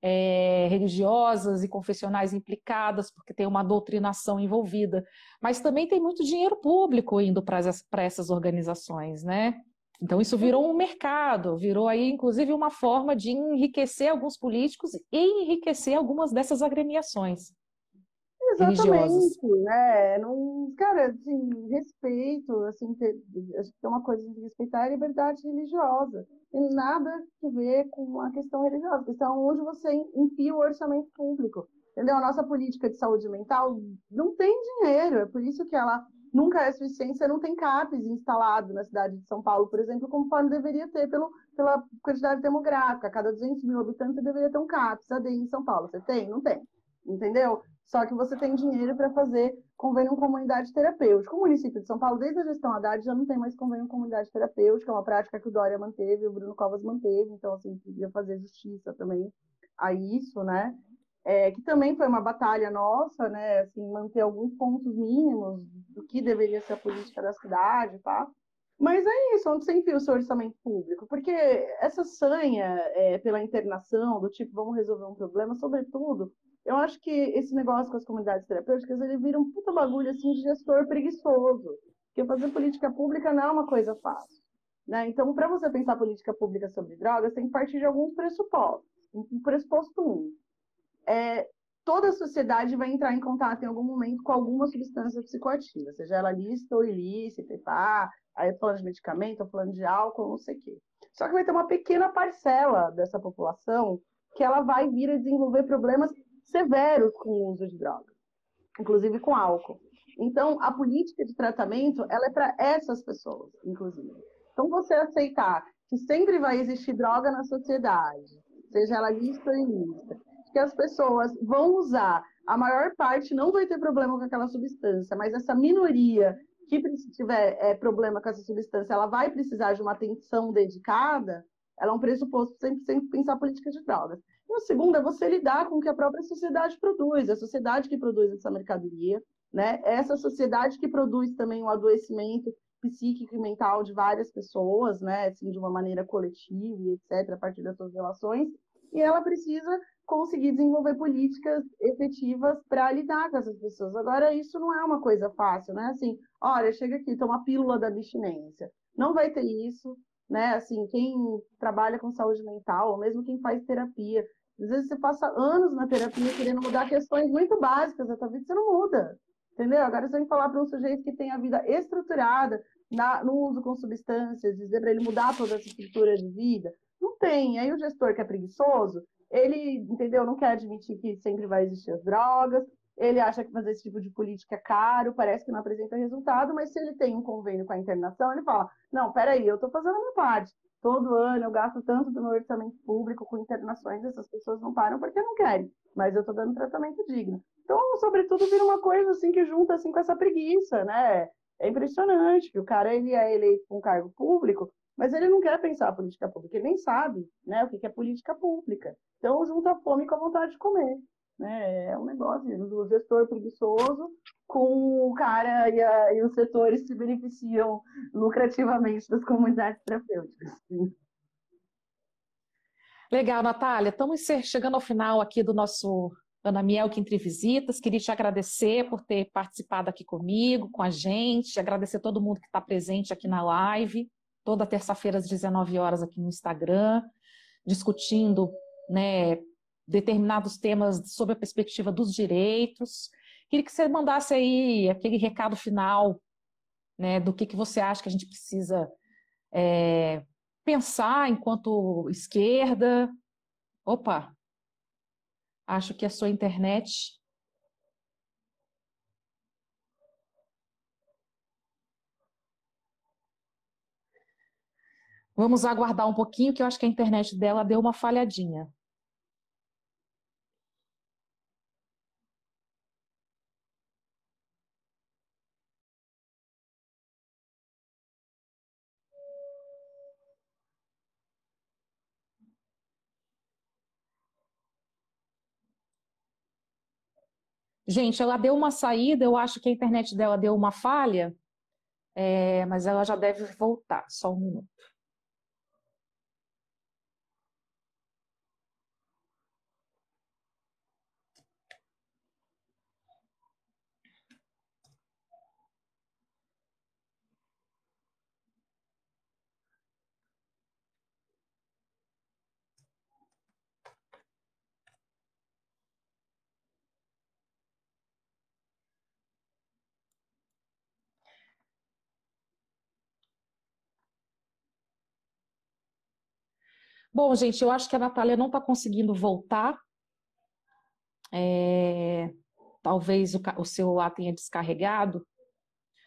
é, religiosas e confessionais implicadas, porque tem uma doutrinação envolvida, mas também tem muito dinheiro público indo para essas organizações, né? Então isso virou um mercado, virou aí inclusive uma forma de enriquecer alguns políticos e enriquecer algumas dessas agremiações. Exatamente, né? Não, cara, assim, respeito, assim, ter, acho que tem uma coisa de respeitar a liberdade religiosa. Tem nada a ver com a questão religiosa, a questão onde você enfia o orçamento público. Entendeu? A nossa política de saúde mental não tem dinheiro, é por isso que ela nunca é suficiente, você não tem CAPES instalado na cidade de São Paulo, por exemplo, conforme deveria ter pelo, pela quantidade demográfica. Cada 200 mil habitantes, você deveria ter um CAPES AD em São Paulo. Você tem? Não tem. Entendeu? Só que você tem dinheiro para fazer convênio com comunidade terapêutica. O município de São Paulo, desde a gestão Haddad, já não tem mais convênio com comunidade terapêutica, é uma prática que o Dória manteve, o Bruno Covas manteve, então, assim, podia fazer justiça também a isso, né? É, que também foi uma batalha nossa, né, assim, manter alguns pontos mínimos do que deveria ser a política da cidade, tá? Mas é isso, onde você enfia o orçamento público? Porque essa sanha é, pela internação, do tipo, vamos resolver um problema, sobretudo, eu acho que esse negócio com as comunidades terapêuticas, ele vira um puta bagulho, assim, de gestor preguiçoso. Porque fazer política pública não é uma coisa fácil. Né? Então, para você pensar política pública sobre drogas, tem que partir de alguns pressupostos. Um pressuposto um, é, toda a sociedade vai entrar em contato em algum momento com alguma substância psicoativa, seja ela lícita ou ilícita, tá? aí falando de medicamento, eu falando de álcool, não sei o quê. Só que vai ter uma pequena parcela dessa população que ela vai vir a desenvolver problemas severos com o uso de drogas, inclusive com álcool. Então, a política de tratamento, ela é para essas pessoas, inclusive. Então, você aceitar que sempre vai existir droga na sociedade, seja ela lícita ou ilícita, que as pessoas vão usar, a maior parte não vai ter problema com aquela substância, mas essa minoria que tiver é, problema com essa substância, ela vai precisar de uma atenção dedicada, ela é um pressuposto sempre, sempre pensar política de drogas. E o segundo é você lidar com o que a própria sociedade produz, a sociedade que produz essa mercadoria, né? Essa sociedade que produz também o adoecimento psíquico e mental de várias pessoas, né? Assim, de uma maneira coletiva etc., a partir das suas relações. E ela precisa conseguir desenvolver políticas efetivas para lidar com essas pessoas. Agora, isso não é uma coisa fácil, né? Assim, olha, chega aqui, toma pílula da abstinência. Não vai ter isso, né? Assim, quem trabalha com saúde mental, ou mesmo quem faz terapia, às vezes você passa anos na terapia querendo mudar questões muito básicas da tua vida, você não muda. Entendeu? Agora você tem que falar para um sujeito que tem a vida estruturada na, no uso com substâncias, dizer para ele mudar toda essa estrutura de vida. Não tem. Aí o gestor que é preguiçoso, ele, entendeu, não quer admitir que sempre vai existir as drogas, ele acha que fazer esse tipo de política é caro, parece que não apresenta resultado, mas se ele tem um convênio com a internação, ele fala, não, peraí, eu estou fazendo a minha parte. Todo ano eu gasto tanto do meu orçamento público com internações, essas pessoas não param porque não querem, mas eu estou dando tratamento digno. Então, sobretudo, vira uma coisa assim que junta assim com essa preguiça, né? É impressionante que o cara ele é eleito com um cargo público, mas ele não quer pensar a política pública, ele nem sabe né, o que é política pública. Então, junta a fome com a vontade de comer. Né? É um negócio do gestor preguiçoso com o cara e, a, e os setores se beneficiam lucrativamente das comunidades terapêuticas. Legal, Natália. Estamos chegando ao final aqui do nosso Ana Miel que entre visitas. Queria te agradecer por ter participado aqui comigo, com a gente, agradecer todo mundo que está presente aqui na live, toda terça-feira às 19 horas aqui no Instagram, discutindo né, determinados temas sobre a perspectiva dos direitos. Queria que você mandasse aí aquele recado final né, do que, que você acha que a gente precisa é, pensar enquanto esquerda. Opa, acho que a sua internet Vamos aguardar um pouquinho, que eu acho que a internet dela deu uma falhadinha. Gente, ela deu uma saída, eu acho que a internet dela deu uma falha, é, mas ela já deve voltar. Só um minuto. Bom, gente, eu acho que a Natália não está conseguindo voltar. É... Talvez o, o celular tenha descarregado.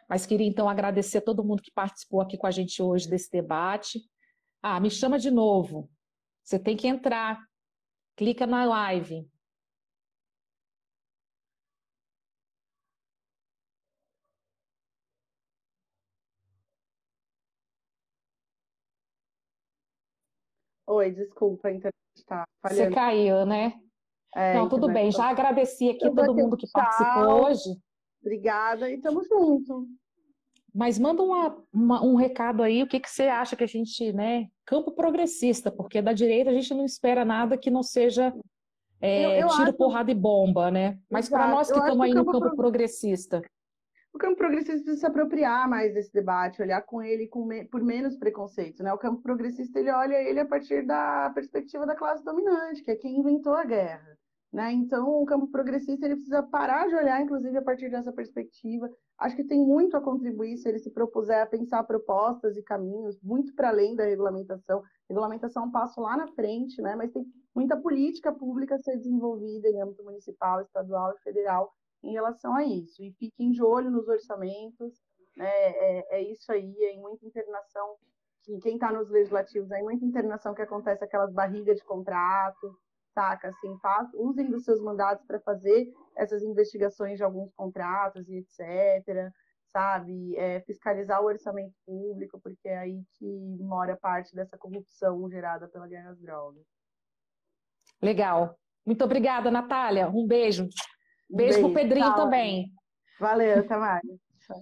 Mas queria então agradecer a todo mundo que participou aqui com a gente hoje desse debate. Ah, me chama de novo. Você tem que entrar. Clica na live. Oi, desculpa, a internet está falhando. Você caiu, né? É, Não, tudo bem. Já agradeci aqui todo mundo que participou hoje. Obrigada e estamos juntos. Mas manda uma, uma, um recado aí, o que, que você acha que a gente, né? Campo progressista, porque da direita a gente não espera nada que não seja é, eu, eu tiro, acho... porrada e bomba, né? Mas para nós que estamos aí no campo pro... progressista. O campo progressista precisa se apropriar mais desse debate, olhar com ele com me... por menos preconceito, né? O campo progressista ele olha ele a partir da perspectiva da classe dominante, que é quem inventou a guerra. Né? Então, o campo progressista ele precisa parar de olhar, inclusive, a partir dessa perspectiva. Acho que tem muito a contribuir se ele se propuser a pensar propostas e caminhos muito para além da regulamentação. Regulamentação é um passo lá na frente, né? mas tem muita política pública a ser desenvolvida em âmbito municipal, estadual e federal em relação a isso. E fiquem de olho nos orçamentos, né? é, é isso aí, é muita internação. Quem está nos legislativos, é muita internação que acontece aquelas barrigas de contrato, saca? Assim, faz, usem dos seus mandatos para fazer essas investigações de alguns contratos e etc., sabe? É, fiscalizar o orçamento público, porque é aí que mora parte dessa corrupção gerada pela guerra às drogas. Legal. Muito obrigada, Natália. Um beijo. Beijo, beijo pro Pedrinho tchau. também. Valeu, Tamara. Tchau.